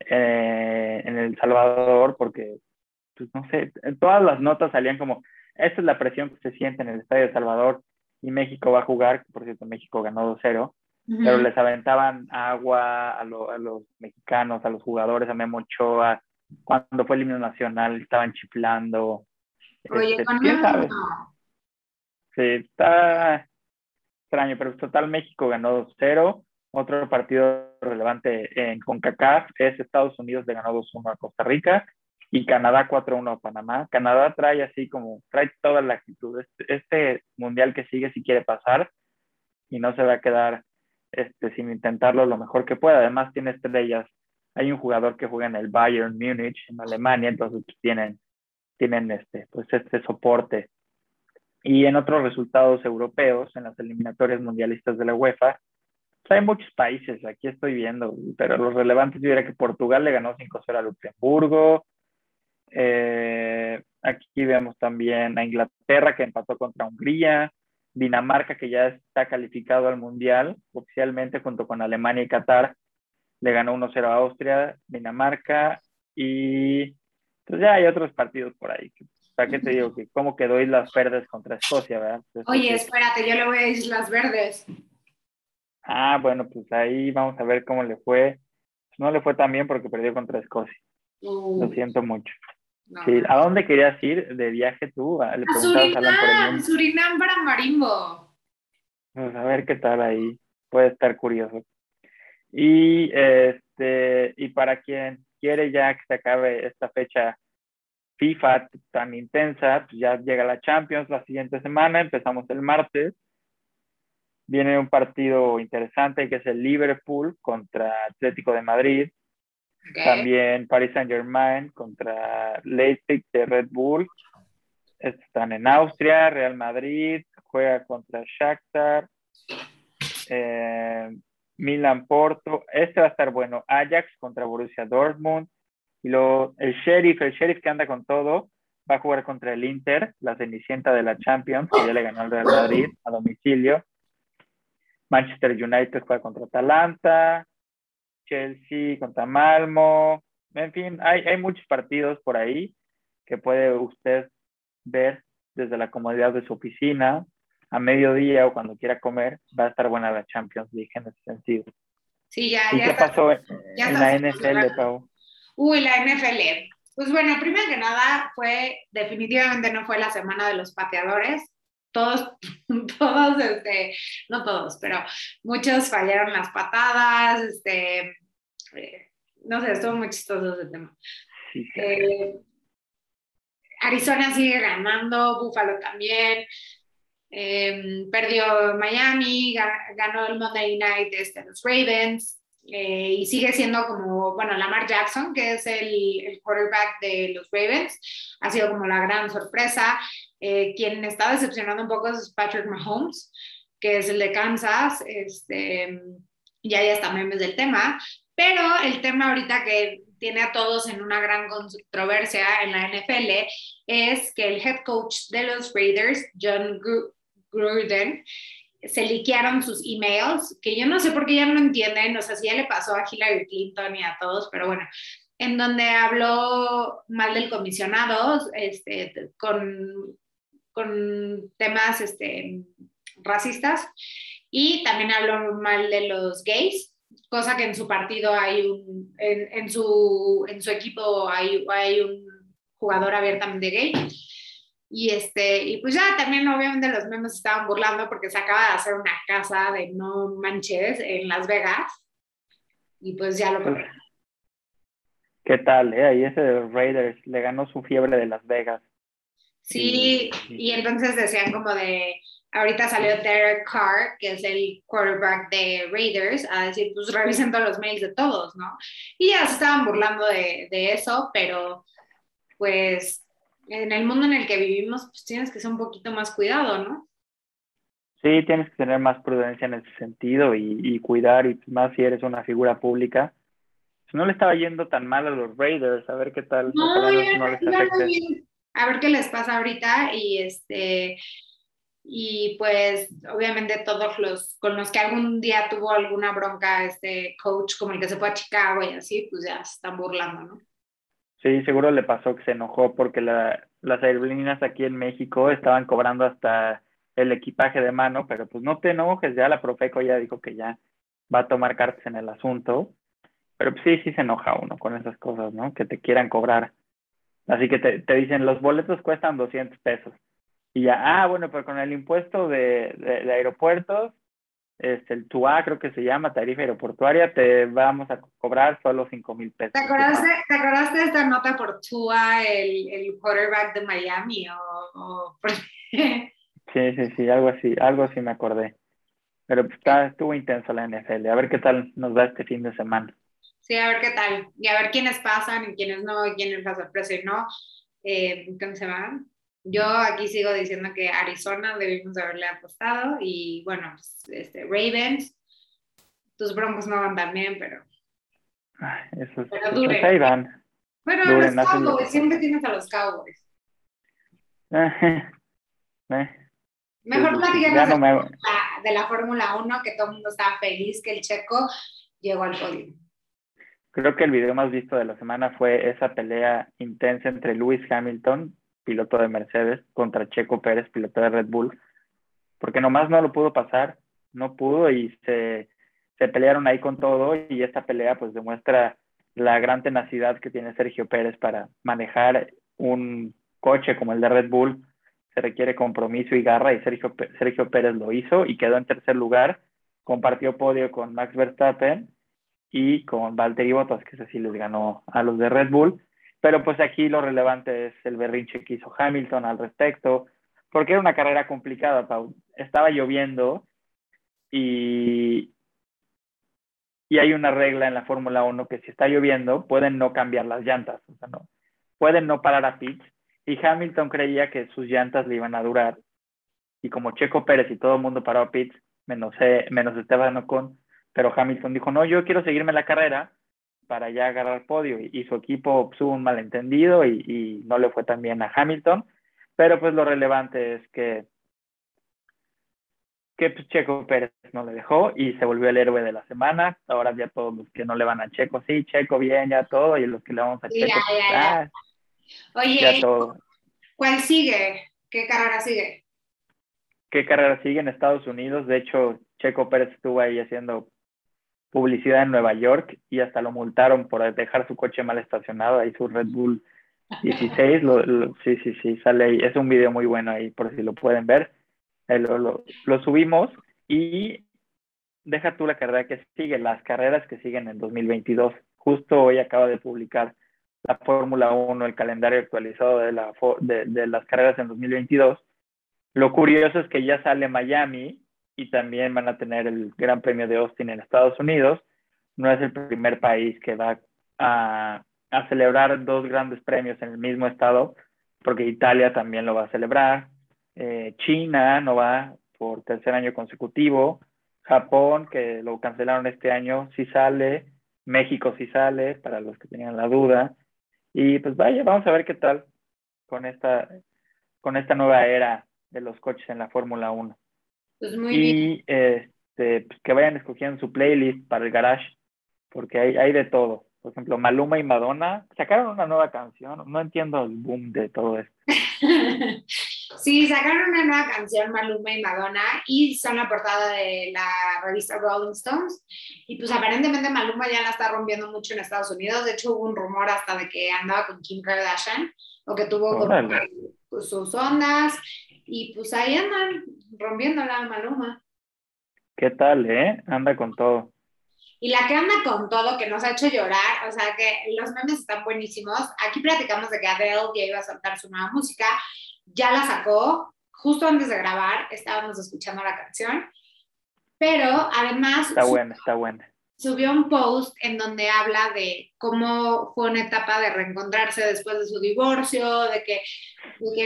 A: eh, en El Salvador, porque, pues no sé, todas las notas salían como, esta es la presión que se siente en el Estadio de Salvador y México va a jugar, por cierto, México ganó 2-0, pero les aventaban agua a, a, los mexicanos, a los jugadores, a Memo Ochoa, cuando fue el himno nacional estaban chiflando.
B: Oye, este,
A: ¿quién sabe? Sí, está extraño, pero total México ganó 2-0. Otro partido relevante en CONCACAF es Estados Unidos le ganó 2-1 a Costa Rica y Canadá 4-1 a Panamá. Canadá trae así como, trae toda la actitud. Este, este, mundial que sigue si quiere pasar y no se va a quedar este, sin intentarlo lo mejor que pueda. Además tiene estrellas. Hay un jugador que juega en el Bayern Múnich en Alemania, entonces pues, tienen, tienen este, pues este soporte. Y en otros resultados europeos, en las eliminatorias mundialistas de la UEFA, pues, hay muchos países, aquí estoy viendo, pero los relevantes yo diría que Portugal le ganó 5-0 a Luxemburgo, eh, aquí vemos también a Inglaterra que empató contra Hungría, Dinamarca que ya está calificado al Mundial oficialmente junto con Alemania y Qatar, le ganó 1-0 a Austria, Dinamarca y pues ya hay otros partidos por ahí. ¿Para qué te digo? que ¿Cómo quedó Islas Verdes contra Escocia? ¿verdad?
B: Oye, espérate, yo le voy a Islas Verdes.
A: Ah, bueno, pues ahí vamos a ver cómo le fue. No le fue tan bien porque perdió contra Escocia. Lo siento mucho. ¿A dónde querías ir de viaje tú?
B: a Surinam, Surinam para Marimbo.
A: Pues a ver qué tal ahí. Puede estar curioso. Y este y para quien quiere ya que se acabe esta fecha FIFA tan intensa, pues ya llega la Champions la siguiente semana, empezamos el martes. Viene un partido interesante que es el Liverpool contra Atlético de Madrid. También Paris Saint Germain contra Leipzig de Red Bull. Están en Austria, Real Madrid juega contra Shakhtar, eh, Milan Porto. Este va a estar bueno. Ajax contra Borussia Dortmund. Y luego el Sheriff, el Sheriff que anda con todo, va a jugar contra el Inter, la cenicienta de la Champions, que ya le ganó al Real Madrid a domicilio. Manchester United juega contra Atalanta. Chelsea contra Malmo, en fin, hay, hay muchos partidos por ahí que puede usted ver desde la comodidad de su oficina a mediodía o cuando quiera comer, va a estar buena la Champions League en ese sentido.
B: Sí, ya,
A: ¿Y
B: ya
A: qué pasó en, la NFL, Pau?
B: Uy, la NFL. Pues bueno, primero que nada fue, definitivamente no fue la semana de los pateadores. Todos, todos, este, no todos, pero muchos fallaron las patadas, este, eh, no sé, estuvo muy chistoso ese tema. Eh, Arizona sigue ganando, Buffalo también. Eh, perdió Miami, ganó el Monday Night este, los Ravens. Y sigue siendo como, bueno, Lamar Jackson, que es el, el, quarterback de los Ravens, ha sido como la gran sorpresa. quien está decepcionando un poco es Patrick Mahomes, que es el de Kansas. Este, ya ya está memes del tema, pero el tema ahorita que tiene a todos en una gran controversia en la NFL es que el head coach de los Raiders, John Gruden, se liquearon sus emails, que yo no sé por qué ya no entienden, o sea, si ya le pasó a Hillary Clinton y a todos, pero bueno, en donde habló mal del comisionado, este, con, con temas este, racistas, y también habló mal de los gays, cosa que en su partido hay un, en, en, su, en su equipo hay, hay un jugador abiertamente gay. Y, este, y pues ya también obviamente los memes estaban burlando porque se acaba de hacer una casa de no manches en Las Vegas y pues ya lo
A: ¿Qué tal, eh? Ahí ese de Raiders le ganó su fiebre de Las Vegas.
B: Sí, y entonces decían como de, ahorita salió Derek Carr, que es el quarterback de Raiders, a decir, pues revisen todos los mails de todos, ¿no? Y ya se estaban burlando de, de eso, pero pues en el mundo en el que vivimos, pues tienes que ser un poquito más cuidado, ¿no?
A: Sí, tienes que tener más prudencia en ese sentido y, y cuidar, y más si eres una figura pública. No le estaba yendo tan mal a los Raiders, a ver qué tal.
B: No, ya, no les. A ver qué les pasa ahorita y este y pues obviamente todos los con los que algún día tuvo alguna bronca este coach como el que se fue a Chicago y así, pues ya se están burlando, ¿no?
A: Sí, seguro le pasó que se enojó porque la, las aerolíneas aquí en México estaban cobrando hasta el equipaje de mano, pero pues no te enojes, ya la Profeco ya dijo que ya va a tomar cartas en el asunto, pero pues sí, sí se enoja uno con esas cosas, ¿no? Que te quieran cobrar. Así que te, dicen, los boletos cuestan 200 pesos. Y ya, ah, bueno, pero con el impuesto de, de, aeropuertos, este, el TUA creo que se llama, tarifa aeroportuaria, te vamos a cobrar solo 5 mil pesos.
B: ¿Te acordaste, ¿Te acordaste de esta nota por TUA, el, el quarterback de Miami? O,
A: Sí, sí, sí, algo así, algo así me acordé. Pero pues, está, estuvo intenso la NFL. A ver qué tal nos va este fin de semana.
B: Sí, a ver qué tal. Y a ver quiénes pasan y quiénes no, y quiénes la sorpresa y no. Eh, ¿Cómo se van? Yo aquí sigo diciendo que Arizona debimos haberle apostado y bueno, pues, este, Ravens, tus broncos no van tan bien, pero...
A: Ay, eso es, pero. Pues ahí van.
B: Bueno, los Cowboys, siempre tienes a los Cowboys. eh. Mejor platicamos de la Fórmula 1, que todo el mundo estaba feliz que el checo llegó al podio.
A: Creo que el video más visto de la semana fue esa pelea intensa entre Lewis Hamilton, piloto de Mercedes, contra Checo Pérez, piloto de Red Bull, porque nomás no lo pudo pasar, no pudo y se, se pelearon ahí con todo y esta pelea pues demuestra la gran tenacidad que tiene Sergio Pérez para manejar un coche como el de Red Bull requiere compromiso y garra y Sergio, Sergio Pérez lo hizo y quedó en tercer lugar. Compartió podio con Max Verstappen y con Valtteri Bottas, que ese sí les ganó a los de Red Bull. Pero pues aquí lo relevante es el berrinche que hizo Hamilton al respecto, porque era una carrera complicada, Pau. Estaba lloviendo y, y hay una regla en la Fórmula 1 que si está lloviendo pueden no cambiar las llantas, o sea, no, pueden no parar a pitch y Hamilton creía que sus llantas le iban a durar. Y como Checo Pérez y todo el mundo paró a pits, menos, eh, menos Esteban Ocon, pero Hamilton dijo, no, yo quiero seguirme la carrera para ya agarrar podio. Y, su equipo tuvo un malentendido y, y, no le fue tan bien a Hamilton. Pero pues lo relevante es que, que pues, Checo Pérez no le dejó y se volvió el héroe de la semana. Ahora ya todos los que no le van a Checo, sí, Checo bien, ya todo, y los que le vamos a Checo, ah,
B: Oye, ¿cuál sigue? ¿Qué carrera sigue?
A: ¿Qué carrera sigue en Estados Unidos? De hecho, Checo Pérez estuvo ahí haciendo publicidad en Nueva York y hasta lo multaron por dejar su coche mal estacionado, ahí su Red Bull 16, sí, sí, sí, sale ahí, es un video muy bueno ahí por si lo pueden ver, lo, lo, lo, subimos y deja tú la carrera que sigue, las carreras que siguen en 2022, justo hoy acaba de publicar la Fórmula 1, el calendario actualizado de, la, de, las carreras en 2022. Lo curioso es que ya sale Miami y también van a tener el Gran Premio de Austin en Estados Unidos. No es el primer país que va a, a celebrar dos grandes premios en el mismo estado, porque Italia también lo va a celebrar. Eh, China no va por tercer año consecutivo. Japón, que lo cancelaron este año, sí sale. México sí sale, para los que tenían la duda. Y pues vaya, vamos a ver qué tal con esta, con esta nueva era de los coches en la Fórmula 1.
B: Pues muy
A: y
B: bien.
A: Este, pues que vayan escogiendo su playlist para el garage, porque hay, hay de todo. Por ejemplo, Maluma y Madonna sacaron una nueva canción. No entiendo el boom de todo esto.
B: sí, sacaron una nueva canción, Maluma y Madonna, y son la portada de la revista Rolling Stones. Y pues aparentemente Maluma ya la está rompiendo mucho en Estados Unidos. De hecho, hubo un rumor hasta de que andaba con Kim Kardashian, o que tuvo pues, sus ondas. Y pues ahí andan rompiéndola Maluma.
A: ¿Qué tal, eh? Anda con todo.
B: Y la que anda con todo, que nos ha hecho llorar, o sea que los memes están buenísimos. Aquí platicamos de que Adele ya iba a soltar su nueva música, ya la sacó, justo antes de grabar estábamos escuchando la canción, pero además...
A: Está buena, está buena
B: subió un post en donde habla de cómo fue una etapa de reencontrarse después de su divorcio, de que,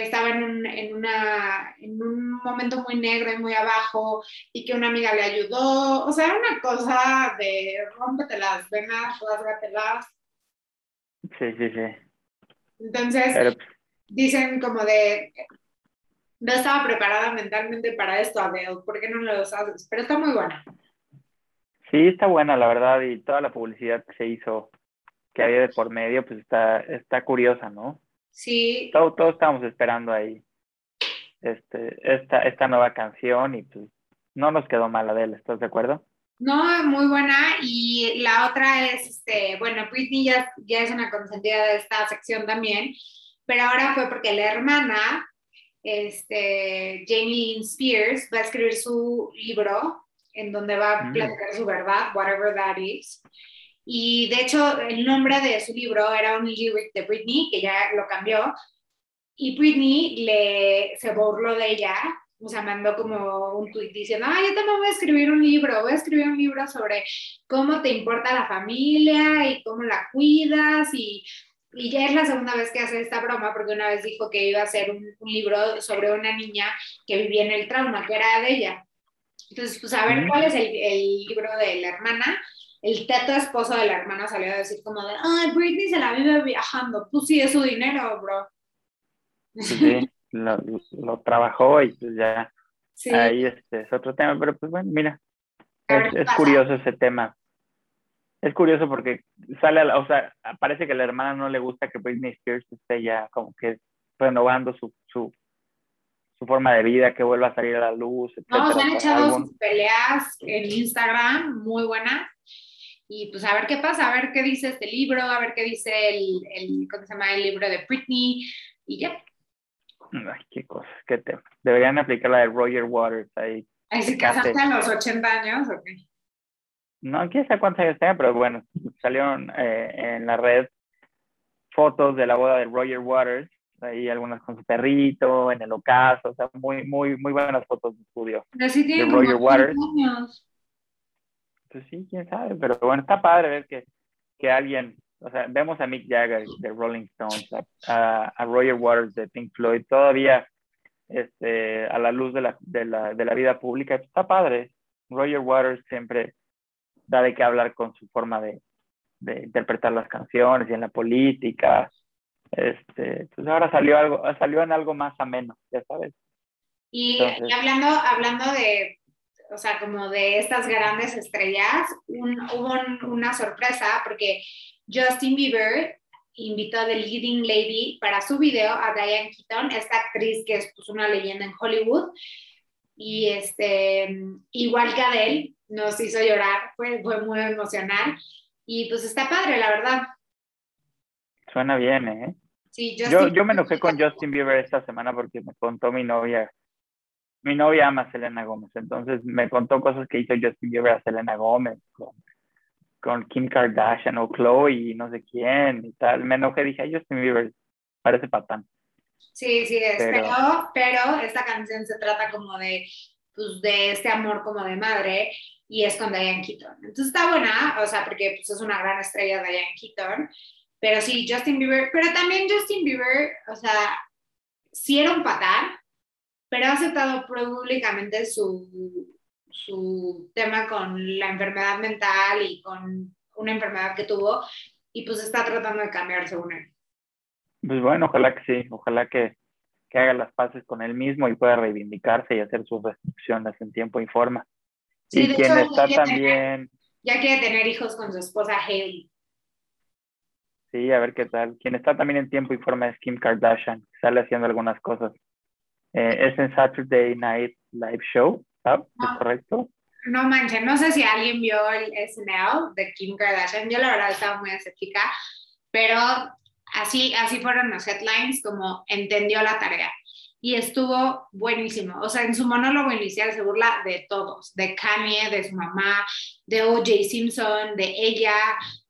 B: estaba en un, en, una, en un momento muy negro y muy abajo y que una amiga le ayudó. O sea, era una cosa de rómpete las venas, rásgatelas.
A: Sí, sí, sí.
B: Entonces, dicen como de, no estaba preparada mentalmente para esto, Adele, ¿por qué no lo haces? Pero está muy buena.
A: Sí, está buena, la verdad, y toda la publicidad que se hizo, que había de por medio, pues está, está curiosa, ¿no?
B: Sí.
A: Todo, todos estábamos esperando ahí este, esta, esta nueva canción y pues no nos quedó mal él, ¿estás de acuerdo?
B: No, muy buena. Y la otra es, este, bueno, Britney ya, ya es una consentida de esta sección también, pero ahora fue porque la hermana, este, Jamie Lynn Spears, va a escribir su libro en donde va a mm. platicar su verdad, whatever that is. Y de hecho, el nombre de su libro era un lyric de Britney, que ya lo cambió. Y Britney le, se burló de ella, o sea, mandó como un tweet diciendo, ah, yo también voy a escribir un libro, voy a escribir un libro sobre cómo te importa la familia y cómo la cuidas. Y, y ya es la segunda vez que hace esta broma, porque una vez dijo que iba a hacer un, un libro sobre una niña que vivía en el trauma, que era de ella. Entonces, pues a ver cuál es el, libro de la hermana. El teto esposo de la hermana salió a decir como de, ay, Britney se la vive viajando. Pues sí, es su dinero, bro.
A: Sí, lo, trabajó y pues ya ahí este, es otro tema, pero pues bueno, mira, es, curioso ese tema. Es curioso porque sale, a la, o sea, parece que a la hermana no le gusta que Britney Spears esté ya como que renovando su, su, su forma de vida, que vuelva a salir a la luz.
B: no, se han echado sus peleas en Instagram, muy buenas. Y pues a ver qué pasa, a ver qué dice este libro, a ver qué dice el, el ¿cómo se llama? El libro de Britney y ya.
A: Ay, qué cosa, qué tema. Deberían aplicar la de Roger Waters ahí.
B: ¿Ahí se casaste a los 80 años o qué?
A: No, quién sabe cuántos años tenga, pero bueno, salieron eh, en la red fotos de la boda de Roger Waters ahí algunas con su perrito, en el ocaso, o sea, muy, muy, muy buenas fotos de estudio.
B: de Roger Waters.
A: Pues sí, quién sabe, pero bueno, está padre ver que, que alguien, o sea, vemos a Mick Jagger de Rolling Stones, a, a Roger Waters de Pink Floyd, todavía este, a la luz de la, de la, de la vida pública, está padre. Roger Waters siempre da de qué hablar con su forma de, de interpretar las canciones y en la política, este, pues ahora salió algo, salió en algo más ameno, ya sabes.
B: Y, hablando, hablando de, o sea, como de estas grandes estrellas, hubo una sorpresa porque Justin Bieber invitó a The Leading Lady para su video a Diane Keaton, esta actriz que es pues, una leyenda en Hollywood. Y este, igual que Adele, nos hizo llorar, fue, fue muy emocional. Y pues está padre, la verdad.
A: Suena bien, ¿eh? Yo, yo me enojé con Justin Bieber esta semana porque me contó mi novia, mi novia ama a Selena Gómez, entonces me contó cosas que hizo Justin Bieber a Selena Gómez, con, Kim Kardashian o Chloe y no sé quién y tal. Me enojé, dije, Justin Bieber parece patán.
B: Sí, sí, es, pero, pero, esta canción se trata como de, pues, de este amor como de madre y es con Diane Keaton. Entonces está buena, o sea, porque pues, es una gran estrella Diane Keaton pero sí, Justin Bieber, pero también Justin Bieber, o sea, sí era un patán, pero ha aceptado públicamente su, su tema con la enfermedad mental y con una enfermedad que tuvo, y pues está tratando de cambiar según él.
A: Pues bueno, ojalá que sí, ojalá que, que haga las paces con él mismo y pueda reivindicarse y hacer sus restricciones en tiempo y forma.
B: Sí, y quien está también... ya quiere tener hijos con su esposa Haley.
A: Sí, a ver qué tal. Quien está también en tiempo y forma es Kim Kardashian, sale haciendo algunas cosas. Eh, es en Saturday Night Live Show, ¿sabes? ¿Es correcto?
B: No manches, no sé si alguien vio el SNL de Kim Kardashian. Yo la verdad estaba muy escéptica, pero así, así fueron los headlines, como entendió la tarea. y estuvo buenísimo. O sea, en su monólogo inicial se burla de todos, de Kanye, de su mamá, de O.J. Simpson, de ella,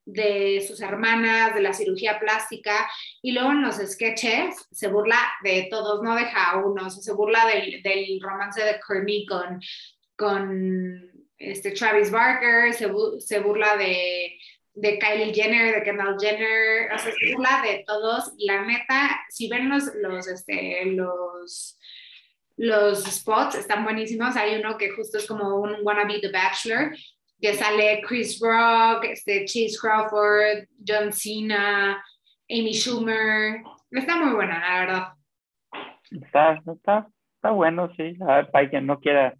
B: de sus hermanas, de la cirugía plástica, y luego en los sketches se burla de todos, no deja a uno, se burla del, del romance de Kermit con, con este, Travis Barker, se, se burla de, de, Kylie Jenner, de Kendall Jenner, o sea, se burla de todos. La neta, si ven los, los, este, los, los spots, están buenísimos. Hay uno que justo es como un wannabe The Bachelor, que sale Chris Rock, este, Chase Crawford, John Cena, Amy Schumer. Está muy buena, la verdad.
A: Está, está, está bueno, sí. A ver, para quien no quiera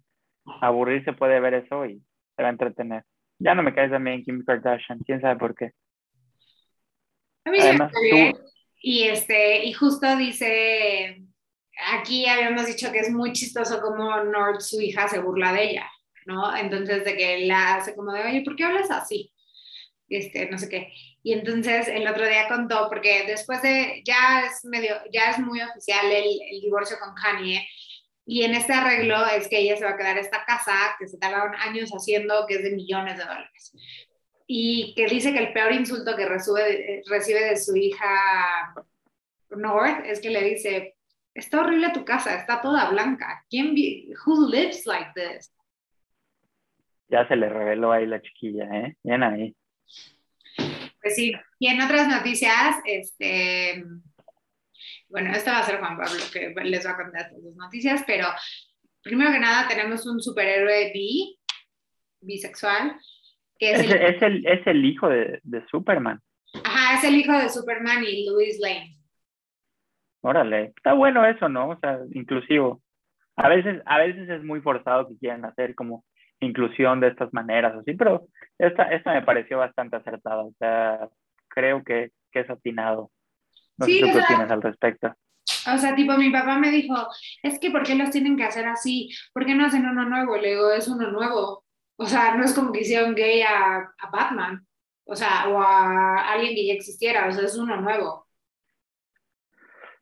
A: aburrirse puede ver eso y se va a entretener. Ya no me caes también Kim Kardashian, quién sabe por qué.
B: A mí Además, tú... Y este, y justo dice, aquí habíamos dicho que es muy chistoso como Nord, su hija, se burla de ella, ¿no? Entonces de que la hace como de, oye, ¿por qué hablas así? Este, no sé qué. Y entonces el otro día contó, porque después de, ya es medio, ya es muy oficial el, el divorcio con Kanye, y en este arreglo es que ella se va a quedar esta casa que se tardaron años haciendo, que es de millones de dólares. Y que dice que el peor insulto que recibe, recibe de su hija North es que le dice, está horrible tu casa, está toda blanca. ¿Quién who lives like this?
A: Ya se le reveló ahí la chiquilla, ¿eh? Bien ahí.
B: Pues sí. Y en otras noticias, este bueno, esta va a ser Juan Pablo que les va a contar estas dos noticias, pero primero que nada tenemos un superhéroe bi, bisexual,
A: que es, el, es, el, hijo de, de, Superman.
B: Ajá, es el hijo de Superman y Louis Lane.
A: Órale, está bueno eso, ¿no? O sea, inclusivo. A veces, a veces es muy forzado que quieran hacer como inclusión de estas maneras, así, pero esta, esta me pareció bastante acertada, o sea, creo que, que es atinado. No sí, sé qué opinas al respecto.
B: O sea, tipo, mi papá me dijo, es que ¿por qué los tienen que hacer así? ¿Por qué no hacen uno nuevo? Le digo, es uno nuevo. O sea, no es como que hicieron gay a, a Batman. O sea, o a alguien que ya existiera. O sea, es uno nuevo.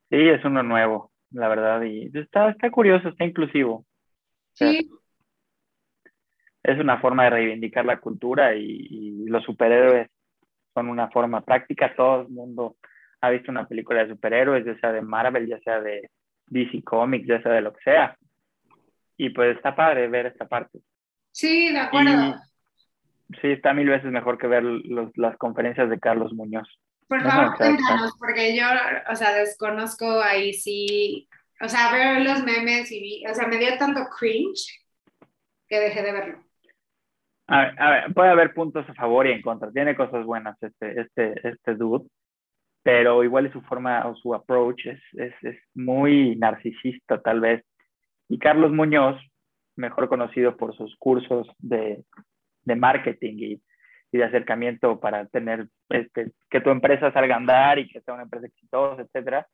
A: Sí, es uno nuevo, la verdad. Y está, está curioso, está inclusivo. Sí. Es una forma de reivindicar la cultura y, y los superhéroes son una forma práctica. Todo el mundo ha visto una película de superhéroes, ya sea de Marvel, ya sea de DC Comics, ya sea de lo que sea. Y pues está padre ver esta parte.
B: Sí, de acuerdo.
A: sí, está mil veces mejor que ver los, las conferencias de Carlos Muñoz.
B: Por favor, cuéntanos, porque yo, o sea, desconozco ahí sí, o sea, veo los memes y, o sea, me dio tanto cringe que dejé de verlo.
A: A ver, a ver, puede haber puntos a favor y en contra. Tiene cosas buenas este, este, este dude pero igual su forma o su approach es, es, es, muy narcisista tal vez. Y Carlos Muñoz, mejor conocido por sus cursos de, de marketing y, y, de acercamiento para tener este, que tu empresa salga a andar y que sea una empresa exitosa, etcétera,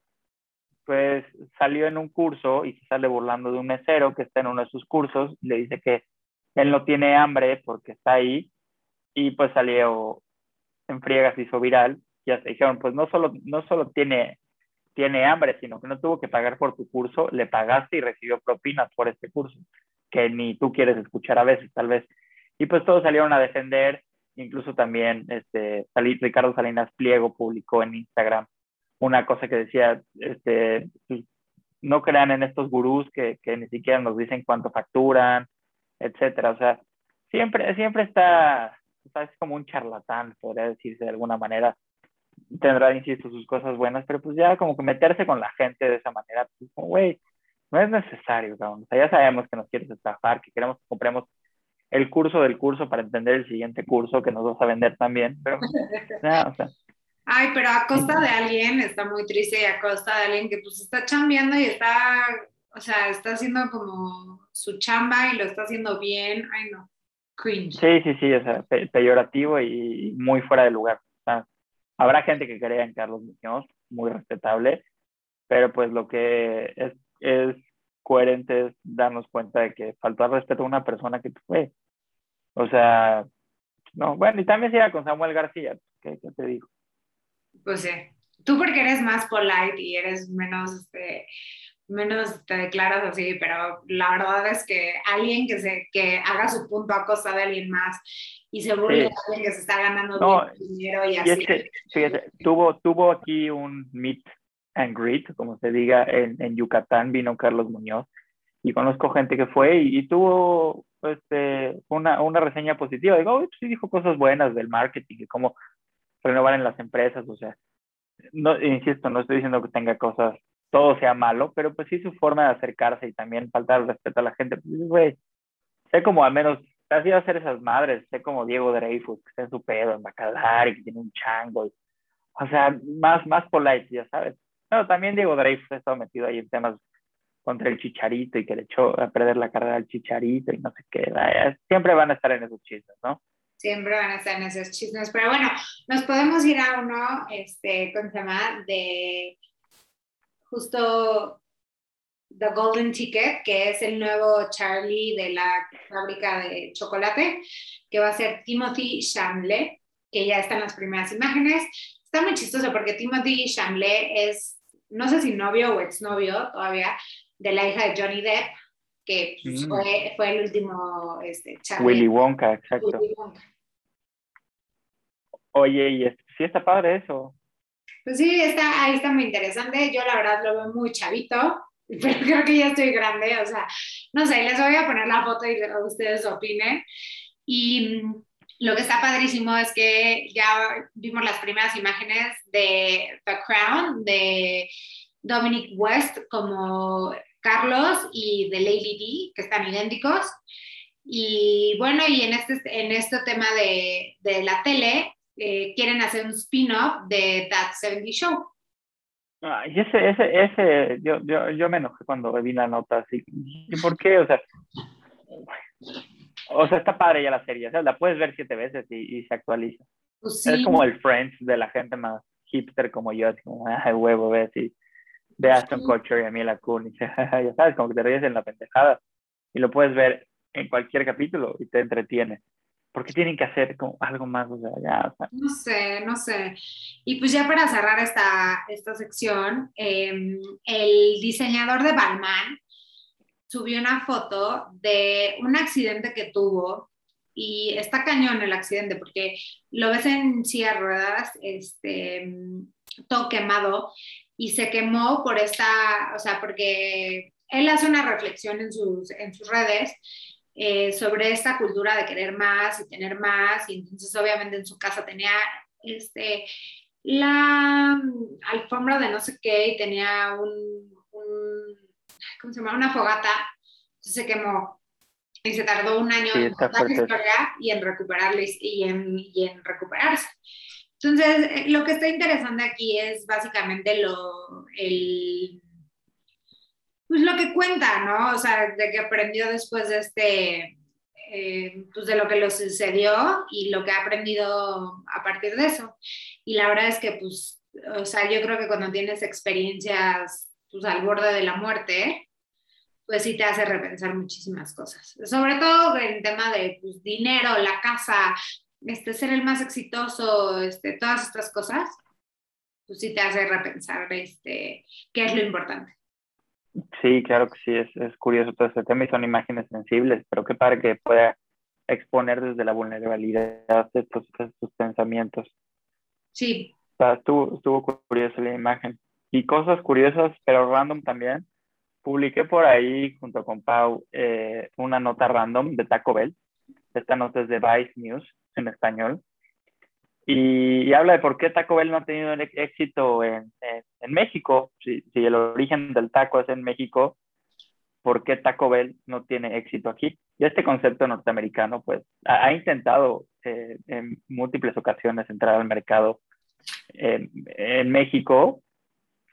A: pues salió en un curso y se sale burlando de un mesero que está en uno de sus cursos, le dice que él no tiene hambre porque está ahí y pues salió en friegas, hizo viral ya se dijeron, pues no solo, no solo tiene, tiene hambre, sino que no tuvo que pagar por tu curso, le pagaste y recibió propinas por este curso, que ni tú quieres escuchar a veces, tal vez. Y pues todos salieron a defender, incluso también este, Ricardo Salinas Pliego publicó en Instagram una cosa que decía, este, pues, no crean en estos gurús que, que ni siquiera nos dicen cuánto facturan, etcétera. O sea, siempre, siempre está, es como un charlatán, podría decirse de alguna manera, tendrá, insisto, sus cosas buenas, pero pues ya como que meterse con la gente de esa manera, pues como, güey, no es necesario, cabrón. O sea, ya sabemos que nos quieres estafar, que queremos que compremos el curso del curso para entender el siguiente curso que nos vas a vender también, pero ya, o sea.
B: Ay, pero a costa de alguien está muy triste y a costa de alguien que pues está chambeando y está, o sea, está haciendo como su chamba y lo está haciendo bien. Ay, no, cringe.
A: Sí, sí, sí, o sea, peyorativo y muy fuera de lugar. O sea, Habrá gente que crea en Carlos Muñoz, muy respetable, pero pues lo que es, es coherente es darnos cuenta de que faltó al respeto a una persona que fue. O sea, no, bueno, y también se iba con Samuel García, ¿qué, te digo?
B: Pues sí, tú porque eres más polite y eres menos, este, menos te declaras así, pero la verdad es que alguien que, se, que haga su punto a costa de alguien más y se burle de alguien que se está ganando dinero y, así.
A: fíjate, tuvo, tuvo aquí un meet and greet, como se diga, en, en Yucatán, vino Carlos Muñoz y conozco gente que fue y, tuvo este, una, una reseña positiva. Digo, pues sí dijo cosas buenas del marketing y cómo renovar en las empresas, o sea, no, insisto, no estoy diciendo que tenga cosas todo sea malo, pero pues sí su forma de acercarse y también faltar el respeto a la gente, pues güey, sé como al menos, así va a ser esas madres, sé como Diego Dreyfus, que está en su pedo, en Bacalar y que tiene un chango, o sea, más, más polite, ya sabes. Pero también Diego Dreyfus ha estado metido ahí en temas contra el Chicharito y que le echó a perder la carrera al Chicharito y no sé qué, siempre van a estar en esos chismes, ¿no?
B: Siempre van a estar en esos chismes, pero bueno, nos podemos ir a uno, este, ¿cómo se llama? De justo The Golden Ticket, que es el nuevo Charlie de la fábrica de chocolate, que va a ser Timothy Chamlet, que ya están las primeras imágenes. Está muy chistoso porque Timothy Chamlet es, no sé si novio o exnovio todavía, de la hija de Johnny Depp, que pues, mm. fue, fue, el último este,
A: Charlie. Willy Wonka, exacto. Oye, y sí está padre eso.
B: Pues sí, está, ahí está muy interesante. Yo la verdad lo veo muy chavito, pero creo que ya estoy grande. O sea, no sé, les voy a poner la foto y ustedes opinen. Y mm, lo que está padrísimo es que ya vimos las primeras imágenes de The Crown, de Dominic West como Carlos y de Lady D, que están idénticos. Y bueno, y en este, en este tema de, de la tele, eh, quieren hacer un spin-off de That 70 Show.
A: y ese, ese, ese, yo, yo, yo me enojé cuando vi la nota así. ¿Y por qué? O sea, o sea, está padre ya la serie, o sea, la puedes ver siete veces y, y se actualiza. Pues es como el Friends de la gente más hipster como yo, así como, ay, huevo, ves, y de Aston Kutcher y a mí la y ya sabes, como que te ríes en la pendejada y lo puedes ver en cualquier capítulo y te entretiene. ¿Por qué tienen que hacer como algo más? O sea, ya,
B: No sé, no sé. Y pues ya para cerrar esta, esta sección, em, el diseñador de Balmain subió una foto de un accidente que tuvo y está cañón el accidente porque lo ves en silla de ruedas, este, todo quemado y se quemó por esta, o sea, porque él hace una reflexión en sus, en sus redes eh, sobre esta cultura de querer más y tener más, y entonces obviamente en su casa tenía este, la alfombra de no sé qué y tenía un, ¿cómo se llama? Una fogata, entonces se quemó y se tardó un año en contar la historia y en recuperarla y en, y en recuperarse. Entonces, eh, lo que está interesante aquí es básicamente lo, el, pues lo que cuenta, ¿no? O sea, de que aprendió después de este, eh, pues de lo que le sucedió y lo que ha aprendido a partir de eso. Y la verdad es que, pues, o sea, yo creo que cuando tienes experiencias, pues, al borde de la muerte, pues sí te hace repensar muchísimas cosas. Sobre todo en tema de pues, dinero, la casa, este, ser el más exitoso, este, todas estas cosas, pues sí te hace repensar este, qué es lo importante.
A: Sí, claro que sí, es, es curioso todo este tema y son imágenes sensibles, pero qué padre que pueda exponer desde la vulnerabilidad estos, estos pensamientos.
B: Sí.
A: estuvo, estuvo curiosa la imagen. Y cosas curiosas, pero random también. Publiqué por ahí, junto con Pau, eh, una nota random de Taco Bell. Esta nota es de Vice News en español y, habla de por qué Taco Bell no ha tenido éxito en, en, México. Si, si, el origen del taco es en México, ¿por qué Taco Bell no tiene éxito aquí? Y este concepto norteamericano, pues, ha, intentado eh, en múltiples ocasiones entrar al mercado en, en México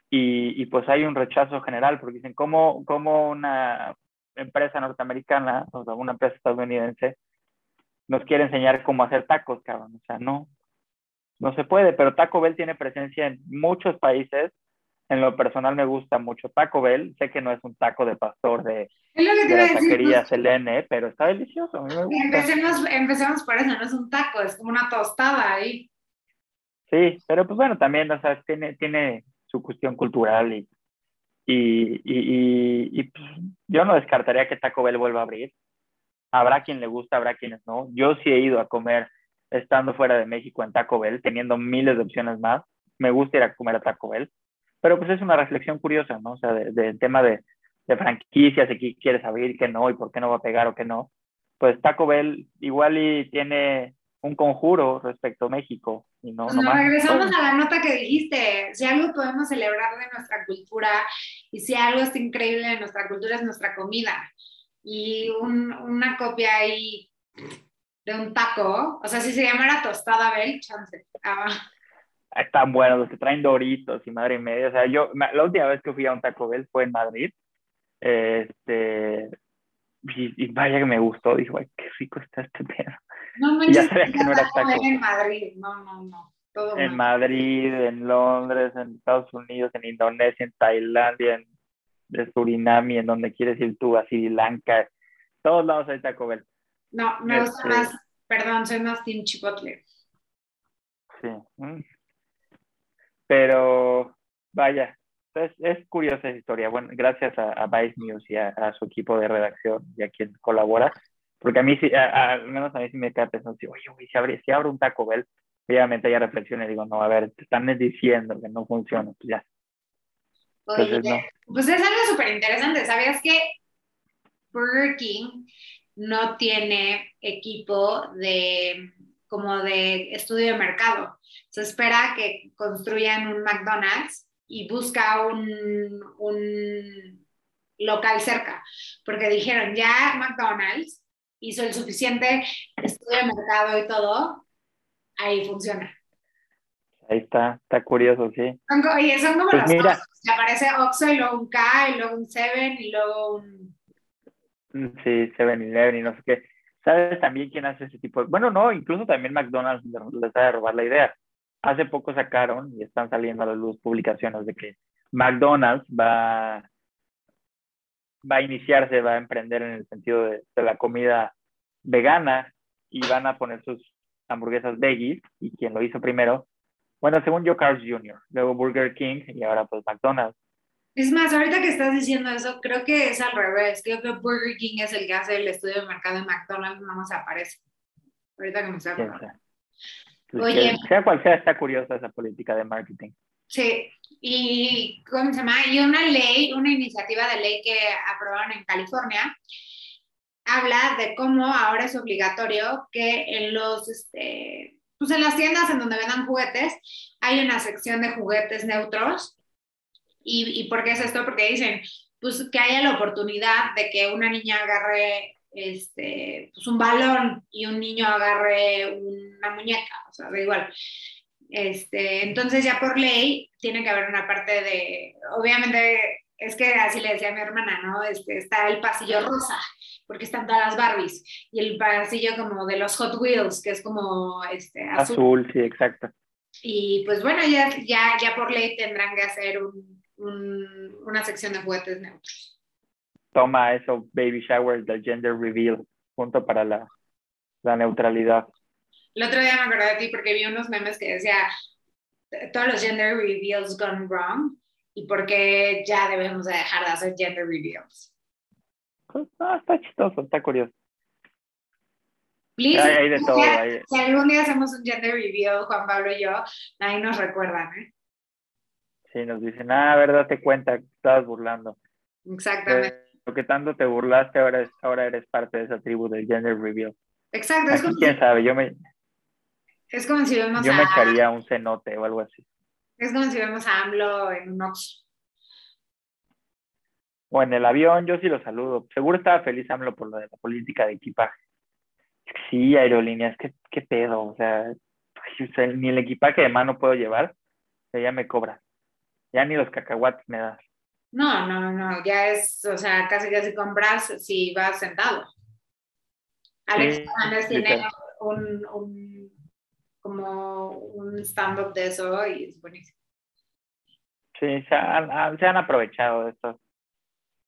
A: y, y, pues hay un rechazo general porque dicen, ¿cómo, cómo una empresa norteamericana, o sea, una empresa estadounidense, nos quiere enseñar cómo hacer tacos, cabrón? O sea, no, no se puede, pero Taco Bell tiene presencia en muchos países. En lo personal me gusta mucho Taco Bell. Sé que no es un taco de pastor de, de la taquería pues, Selene, pero está delicioso.
B: Empecemos, empecemos por eso, no es un taco, es como una tostada ahí.
A: Sí, pero pues bueno, también, o sea, tiene, tiene su cuestión cultural y Y, y, y, pues, yo no descartaría que Taco Bell vuelva a abrir. Habrá quien le gusta, habrá quienes no. Yo sí he ido a comer estando fuera de México en Taco Bell, teniendo miles de opciones más. Me gusta ir a comer a Taco Bell. Pero pues es una reflexión curiosa, ¿no? O sea, del de, tema de, de franquicias, de qué quieres abrir, qué no, y por qué no va a pegar o qué no. Pues Taco Bell igual y tiene un conjuro respecto a México. Y no,
B: no regresamos a la nota que dijiste, si algo podemos celebrar de nuestra cultura y si algo es increíble de nuestra cultura es nuestra comida. Y un, una copia ahí de un taco, o sea, si se llamara tostada Bell, chance. Ah.
A: Están buenos los que traen doritos y madre y media. O sea, yo, la última vez que fui a un Taco Bell fue en Madrid. Este, y, vaya que me gustó. Dijo, ay, qué rico está este pedo.
B: No ya sabía que no era taco. En Madrid, no, no, no. Todo
A: en Madrid, en Londres, en Estados Unidos, en Indonesia, en Tailandia, en de Surinam, en donde quieres ir tú, a Sri Lanka, todos lados hay Taco Bell.
B: No, me gusta este más, perdón, soy más Team Chipotle.
A: Sí. Mm. Pero, vaya, es, es curiosa esa historia. Bueno, gracias a, Vice News y a, su equipo de redacción y a quien colabora, porque a mí sí, al menos a mí sí me queda pensando, oye, si, abre, si abro un Taco Bell, obviamente ya reflexiones y digo, no, a ver, te están diciendo que no funciona, pues ya.
B: Oye, pues es algo súper interesante, ¿sabías que Burger King no tiene equipo de como de estudio de mercado? Se espera que construyan un McDonald's y busca un, un local cerca, porque dijeron, ya McDonald's hizo el suficiente estudio de mercado y todo, ahí funciona.
A: Ahí está, está curioso, sí.
B: Oye, son como pues los que aparece Oxxo y luego un K y luego un Seven y luego un...
A: Sí, Seven Eleven y no sé qué. ¿Sabes también quién hace ese tipo de... Bueno, no, incluso también McDonald's les va a robar la idea. Hace poco sacaron y están saliendo a la luz publicaciones de que McDonald's va, va a iniciarse, va a emprender en el sentido de, de la comida vegana y van a poner sus hamburguesas veggies y quien lo hizo primero bueno, según yo, Carl's Jr., luego Burger King y ahora pues McDonald's.
B: Es más, ahorita que estás diciendo eso, creo que es al revés. Creo que Burger King es el que hace el estudio de mercado de McDonald's, no nos aparece. Ahorita que me.
A: Pues Oye, sea cual sea, está curiosa esa política de marketing.
B: Sí, y ¿cómo se llama? Y una ley, una iniciativa de ley que aprobaron en California, habla de cómo ahora es obligatorio que en los este, pues en las tiendas en donde vendan juguetes hay una sección de juguetes neutros. ¿Y, ¿Y por qué es esto? Porque dicen, pues que haya la oportunidad de que una niña agarre este, pues un balón y un niño agarre una muñeca, o sea, da igual. Este, entonces ya por ley tiene que haber una parte de, obviamente es que así le decía a mi hermana, ¿no? Este, está el pasillo rosa, porque están todas las Barbies, y el pasillo como de los Hot Wheels, que es como este,
A: azul. Azul, sí, exacto.
B: Y pues bueno, ya, ya, ya por ley tendrán que hacer un, una sección de juguetes neutros.
A: Toma eso, baby showers del gender reveal, punto para la, la neutralidad.
B: El otro día me acordé de ti porque vi unos memes que decía todos los gender reveals gone wrong y por qué ya debemos dejar de hacer gender reveals.
A: Pues, está chistoso, está curioso.
B: Please, hay, de todo, Si algún día hacemos un gender reveal, Juan Pablo y yo, ahí nos recuerdan, ¿eh?
A: Sí, nos dicen, ah, verdad, te cuenta, estabas burlando.
B: Exactamente.
A: lo que tanto te burlaste, ahora, ahora eres parte de esa tribu del gender reveal.
B: Exacto. Es como
A: quién sabe, yo me...
B: Es como si vemos
A: Yo me echaría un cenote o algo así.
B: Es como si vemos a AMLO en un Ox.
A: O en el avión, yo sí lo saludo. Seguro estaba feliz AMLO por lo de la política de equipaje. Sí, aerolíneas, qué, qué pedo. O sea, ni el equipaje de mano puedo llevar, ya me cobra. Ya ni los cacahuates me das.
B: No, no, no, ya es, o sea, casi casi compras si vas sentado. Alex sí, tiene un, un como un stand-up de eso y es buenísimo.
A: Sí, se han, se han aprovechado de estas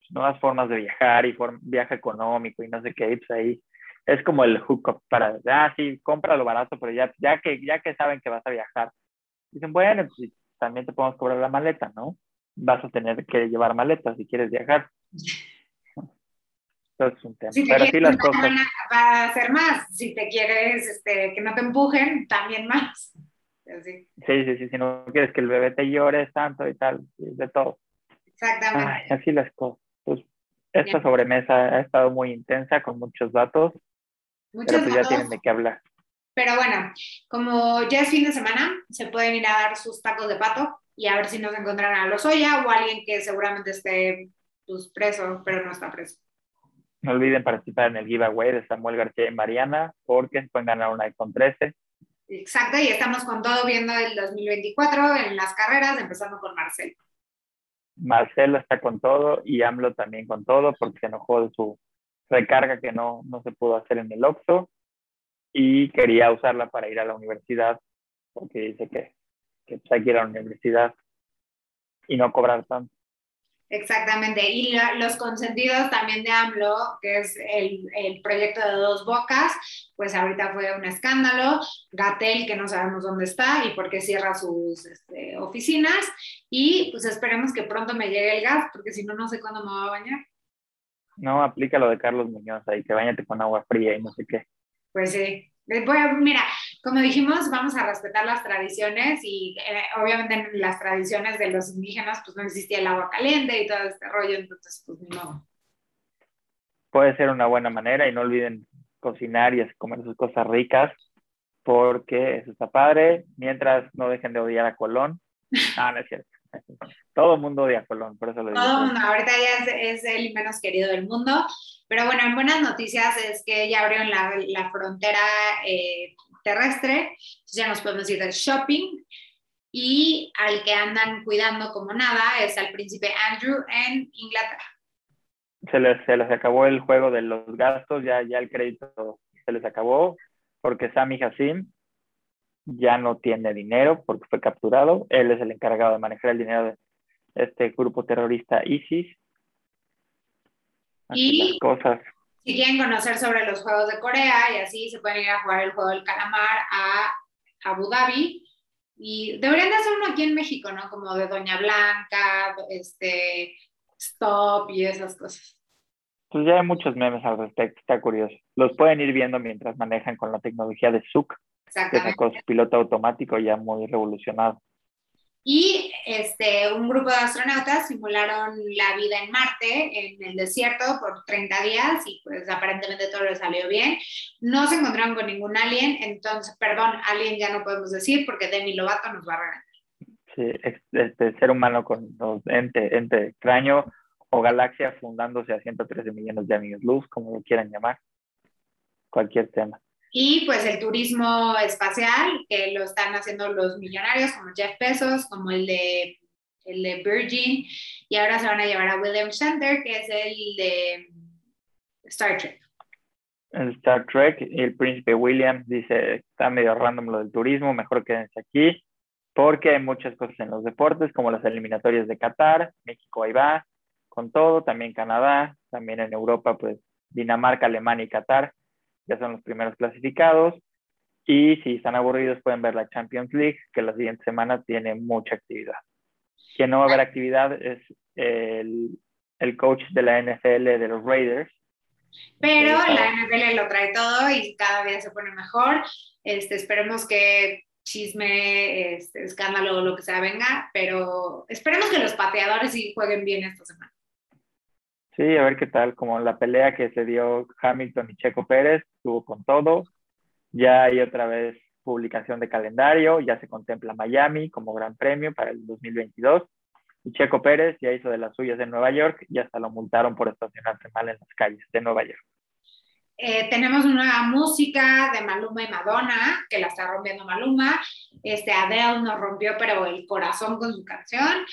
A: nuevas formas de viajar y viaje económico y no sé qué, pues ahí es como el hookup para, ah, sí, lo barato, pero ya, ya, que, ya que saben que vas a viajar, dicen, bueno, pues también te podemos cobrar la maleta, ¿no? vas a tener que llevar maletas si quieres viajar. Eso es un tema.
B: Si te
A: Pero sí las cosas.
B: va a ser más. Si te quieres este, que no te empujen, también más. Así.
A: Sí, sí, sí, si no quieres que el bebé te llore tanto y tal, de todo.
B: Exactamente.
A: Ay, así las cosas. Pues esta
B: Bien.
A: sobremesa ha estado muy intensa con muchos datos,
B: Muchos
A: pero pues ya
B: datos.
A: tienen de qué hablar.
B: Pero bueno, como ya es fin de semana, se pueden ir a dar sus tacos de pato y a ver si nos encuentran a Lozoya o a alguien que seguramente esté pues, preso, pero no está preso.
A: No olviden participar en el giveaway de Samuel García y Mariana, porque pueden ganar un iPhone 13.
B: Exacto, y estamos con todo viendo el 2024 en las carreras, empezando con Marcel.
A: Marcelo está con todo y AMLO también con todo porque se enojó de su recarga que no, no se pudo hacer en el OXXO y quería usarla para ir a la universidad porque dice que, que pues, hay que ir a la universidad y no cobrar tanto.
B: Exactamente, y la- los consentidos también de AMLO, que es el, el proyecto de dos bocas, pues ahorita fue un escándalo, Gatel, que no sabemos dónde está y por qué cierra sus este, oficinas, y pues esperemos que pronto me llegue el gas, porque si no, no sé cuándo me voy a bañar.
A: No, aplica lo de Carlos Muñoz ahí, que bañate con agua fría y no sé qué.
B: Pues sí. Voy a- mira, como dijimos, vamos a respetar las tradiciones y eh, obviamente en las tradiciones de los indígenas pues no existía el agua caliente y todo este rollo, entonces pues ni modo.
A: Puede ser una buena manera y no olviden cocinar y comer sus cosas ricas porque eso está padre, mientras no dejen de odiar a Colón. Ah, no es cierto. Todo el mundo odia a Colón, por eso lo digo.
B: Todo el mundo, ahorita ya es, es el menos querido del mundo, pero bueno, en buenas noticias es que ya abrieron la, la frontera eh, terrestre, ya nos podemos ir del shopping y al que andan cuidando como nada es al príncipe Andrew en Inglaterra.
A: Se les, se les acabó el juego de los gastos, ya, ya el crédito se les acabó porque Sami Hassim ya no tiene dinero porque fue capturado. Él es el encargado de manejar el dinero de este grupo terrorista ISIS. Así
B: Y-
A: las cosas.
B: Si quieren conocer sobre los juegos de Corea y así, se pueden ir a jugar el juego del calamar a Abu Dhabi. Y deberían de hacer uno aquí en México, ¿no? Como de Doña Blanca, este, Stop y esas cosas.
A: Pues ya hay muchos memes al respecto, está curioso. Los pueden ir viendo mientras manejan con la tecnología de Zook,
B: Exactamente.
A: sacó su piloto automático ya muy revolucionado.
B: Y este, un grupo de astronautas simularon la vida en Marte, en el desierto, por 30 días y pues aparentemente todo les salió bien. No se encontraron con ningún alien, entonces, perdón, alien ya no podemos decir porque Demi Lovato nos va a regañar.
A: Sí, este ser humano con ente, ente extraño o galaxia fundándose a 113 millones de años luz, como lo quieran llamar. Cualquier tema.
B: Y pues el turismo espacial, que lo están haciendo los millonarios como Jeff Bezos, como el de, el de Virgin, y ahora se van a llevar a William Center, que es el de Star Trek.
A: En Star Trek, el príncipe William dice, está medio random lo del turismo, mejor quédense aquí, porque hay muchas cosas en los deportes, como las eliminatorias de Qatar, México ahí va, con todo, también Canadá, también en Europa, pues Dinamarca, Alemania y Qatar, ya son los primeros clasificados, y si están aburridos pueden ver la Champions League, que la siguiente semana tiene mucha actividad. Quien no va a haber actividad es el, el coach de la NFL de los Raiders,
B: Pero
A: Sí,
B: la. NFL lo trae todo y cada día se pone mejor. Este, esperemos que chisme, este, escándalo o lo que sea venga, pero esperemos que los pateadores sí jueguen bien esta semana.
A: Sí, a ver qué tal, como la pelea que se dio Hamilton y Checo Pérez, estuvo con todo. Ya hay otra vez publicación de calendario, ya se contempla Miami como gran premio para el 2022. Y Checo Pérez ya hizo de las suyas en Nueva York y hasta lo multaron por estacionarse mal en las calles de Nueva York.
B: Eh, tenemos nueva música de Maluma y Madonna, que la está rompiendo Maluma. Este, Adele nos rompió, pero el corazón con su canción.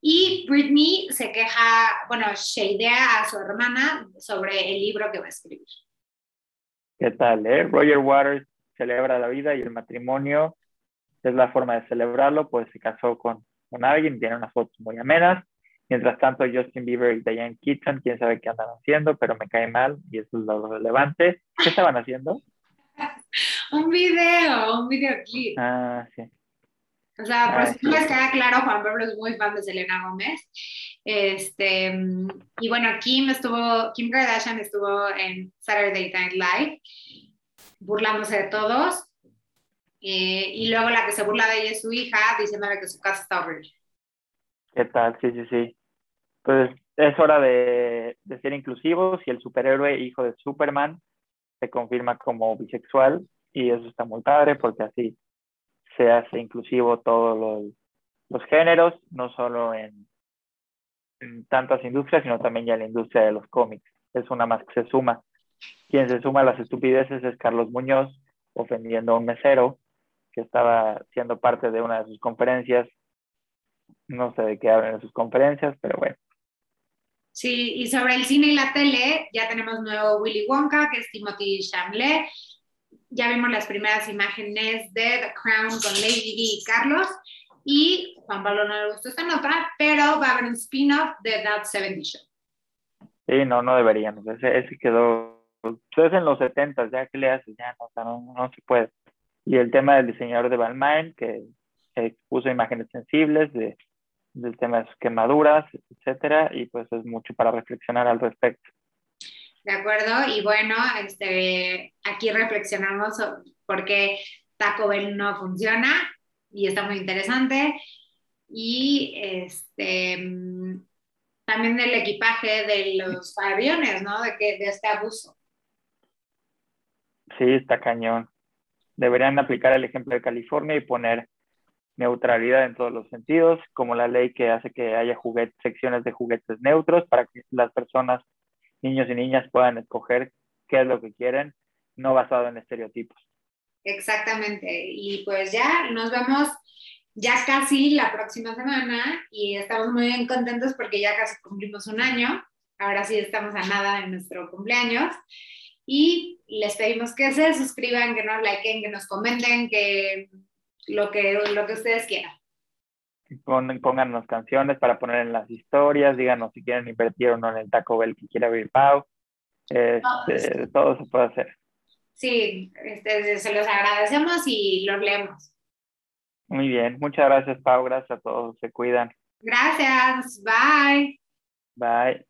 B: Y Britney se queja, bueno, shadea a su hermana sobre el libro que va a escribir.
A: ¿Qué tal, eh? Roger Waters celebra la vida y el matrimonio es la forma de celebrarlo, pues se casó con, con alguien, tiene unas fotos muy amenas. Mientras tanto, Justin Bieber y Diane Keaton, quién sabe qué andan haciendo, pero me cae mal y eso es lo relevante. ¿Qué estaban haciendo?
B: Un video, un videoclip.
A: Ah, sí.
B: O sea, por si no les queda claro, Juan Pablo es muy fan de Selena Gómez. Este, y bueno, Kim estuvo, Kim Kardashian estuvo en Saturday Night Live burlándose de todos. Eh, y luego la que se burla de ella es su hija, diciéndole que su casa está horrible.
A: ¿Qué tal? Sí, sí, sí. Pues es hora de, de ser inclusivos y el superhéroe hijo de Superman se confirma como bisexual y eso está muy padre porque así se hace inclusivo todos los, los géneros, no solo en, en, tantas industrias, sino también ya en la industria de los cómics. Es una más que se suma. Quien se suma a las estupideces es Carlos Muñoz, ofendiendo a un mesero que estaba siendo parte de una de sus conferencias. No sé de qué hablan en sus conferencias, pero bueno.
B: Sí, y sobre el cine y la tele, ya tenemos nuevo Willy Wonka, que es Timothy Chalamet, ya vimos las primeras imágenes de The Crown con Lady Di y Carlos. Y Juan Pablo no le gustó esta nota, pero va a haber un spin-off de That 70 Show.
A: Sí, no, no deberíamos. Ese, ese quedó. Pues en los 70, ya que le haces, ya no, no, no se puede. Y el tema del diseñador de Balmain, que expuso imágenes sensibles de, del tema de sus quemaduras, etcétera, y pues es mucho para reflexionar al respecto.
B: ¿De acuerdo? Y bueno, este, aquí reflexionamos por qué Taco Bell no funciona y está muy interesante. Y este, también del equipaje de los aviones, ¿no? De, que, de este abuso.
A: Sí, está cañón. Deberían aplicar el ejemplo de California y poner neutralidad en todos los sentidos, como la ley que hace que haya secciones de juguetes neutros para que las personas niños y niñas puedan escoger qué es lo que quieren, no basado en estereotipos.
B: Exactamente. Y pues ya nos vemos ya casi la próxima semana y estamos muy bien contentos porque ya casi cumplimos un año. Ahora sí estamos a nada de nuestro cumpleaños. Y les pedimos que se suscriban, que nos likeen, que nos comenten, que lo que, lo que ustedes quieran
A: pónganos canciones para poner en las historias, díganos si quieren invertir o no en el Taco Bell que quiera abrir Pau. Este, todo se puede hacer.
B: Sí, este, se los agradecemos y los leemos.
A: Muy bien, muchas gracias Pau, gracias a todos, se cuidan.
B: Gracias, bye.
A: Bye.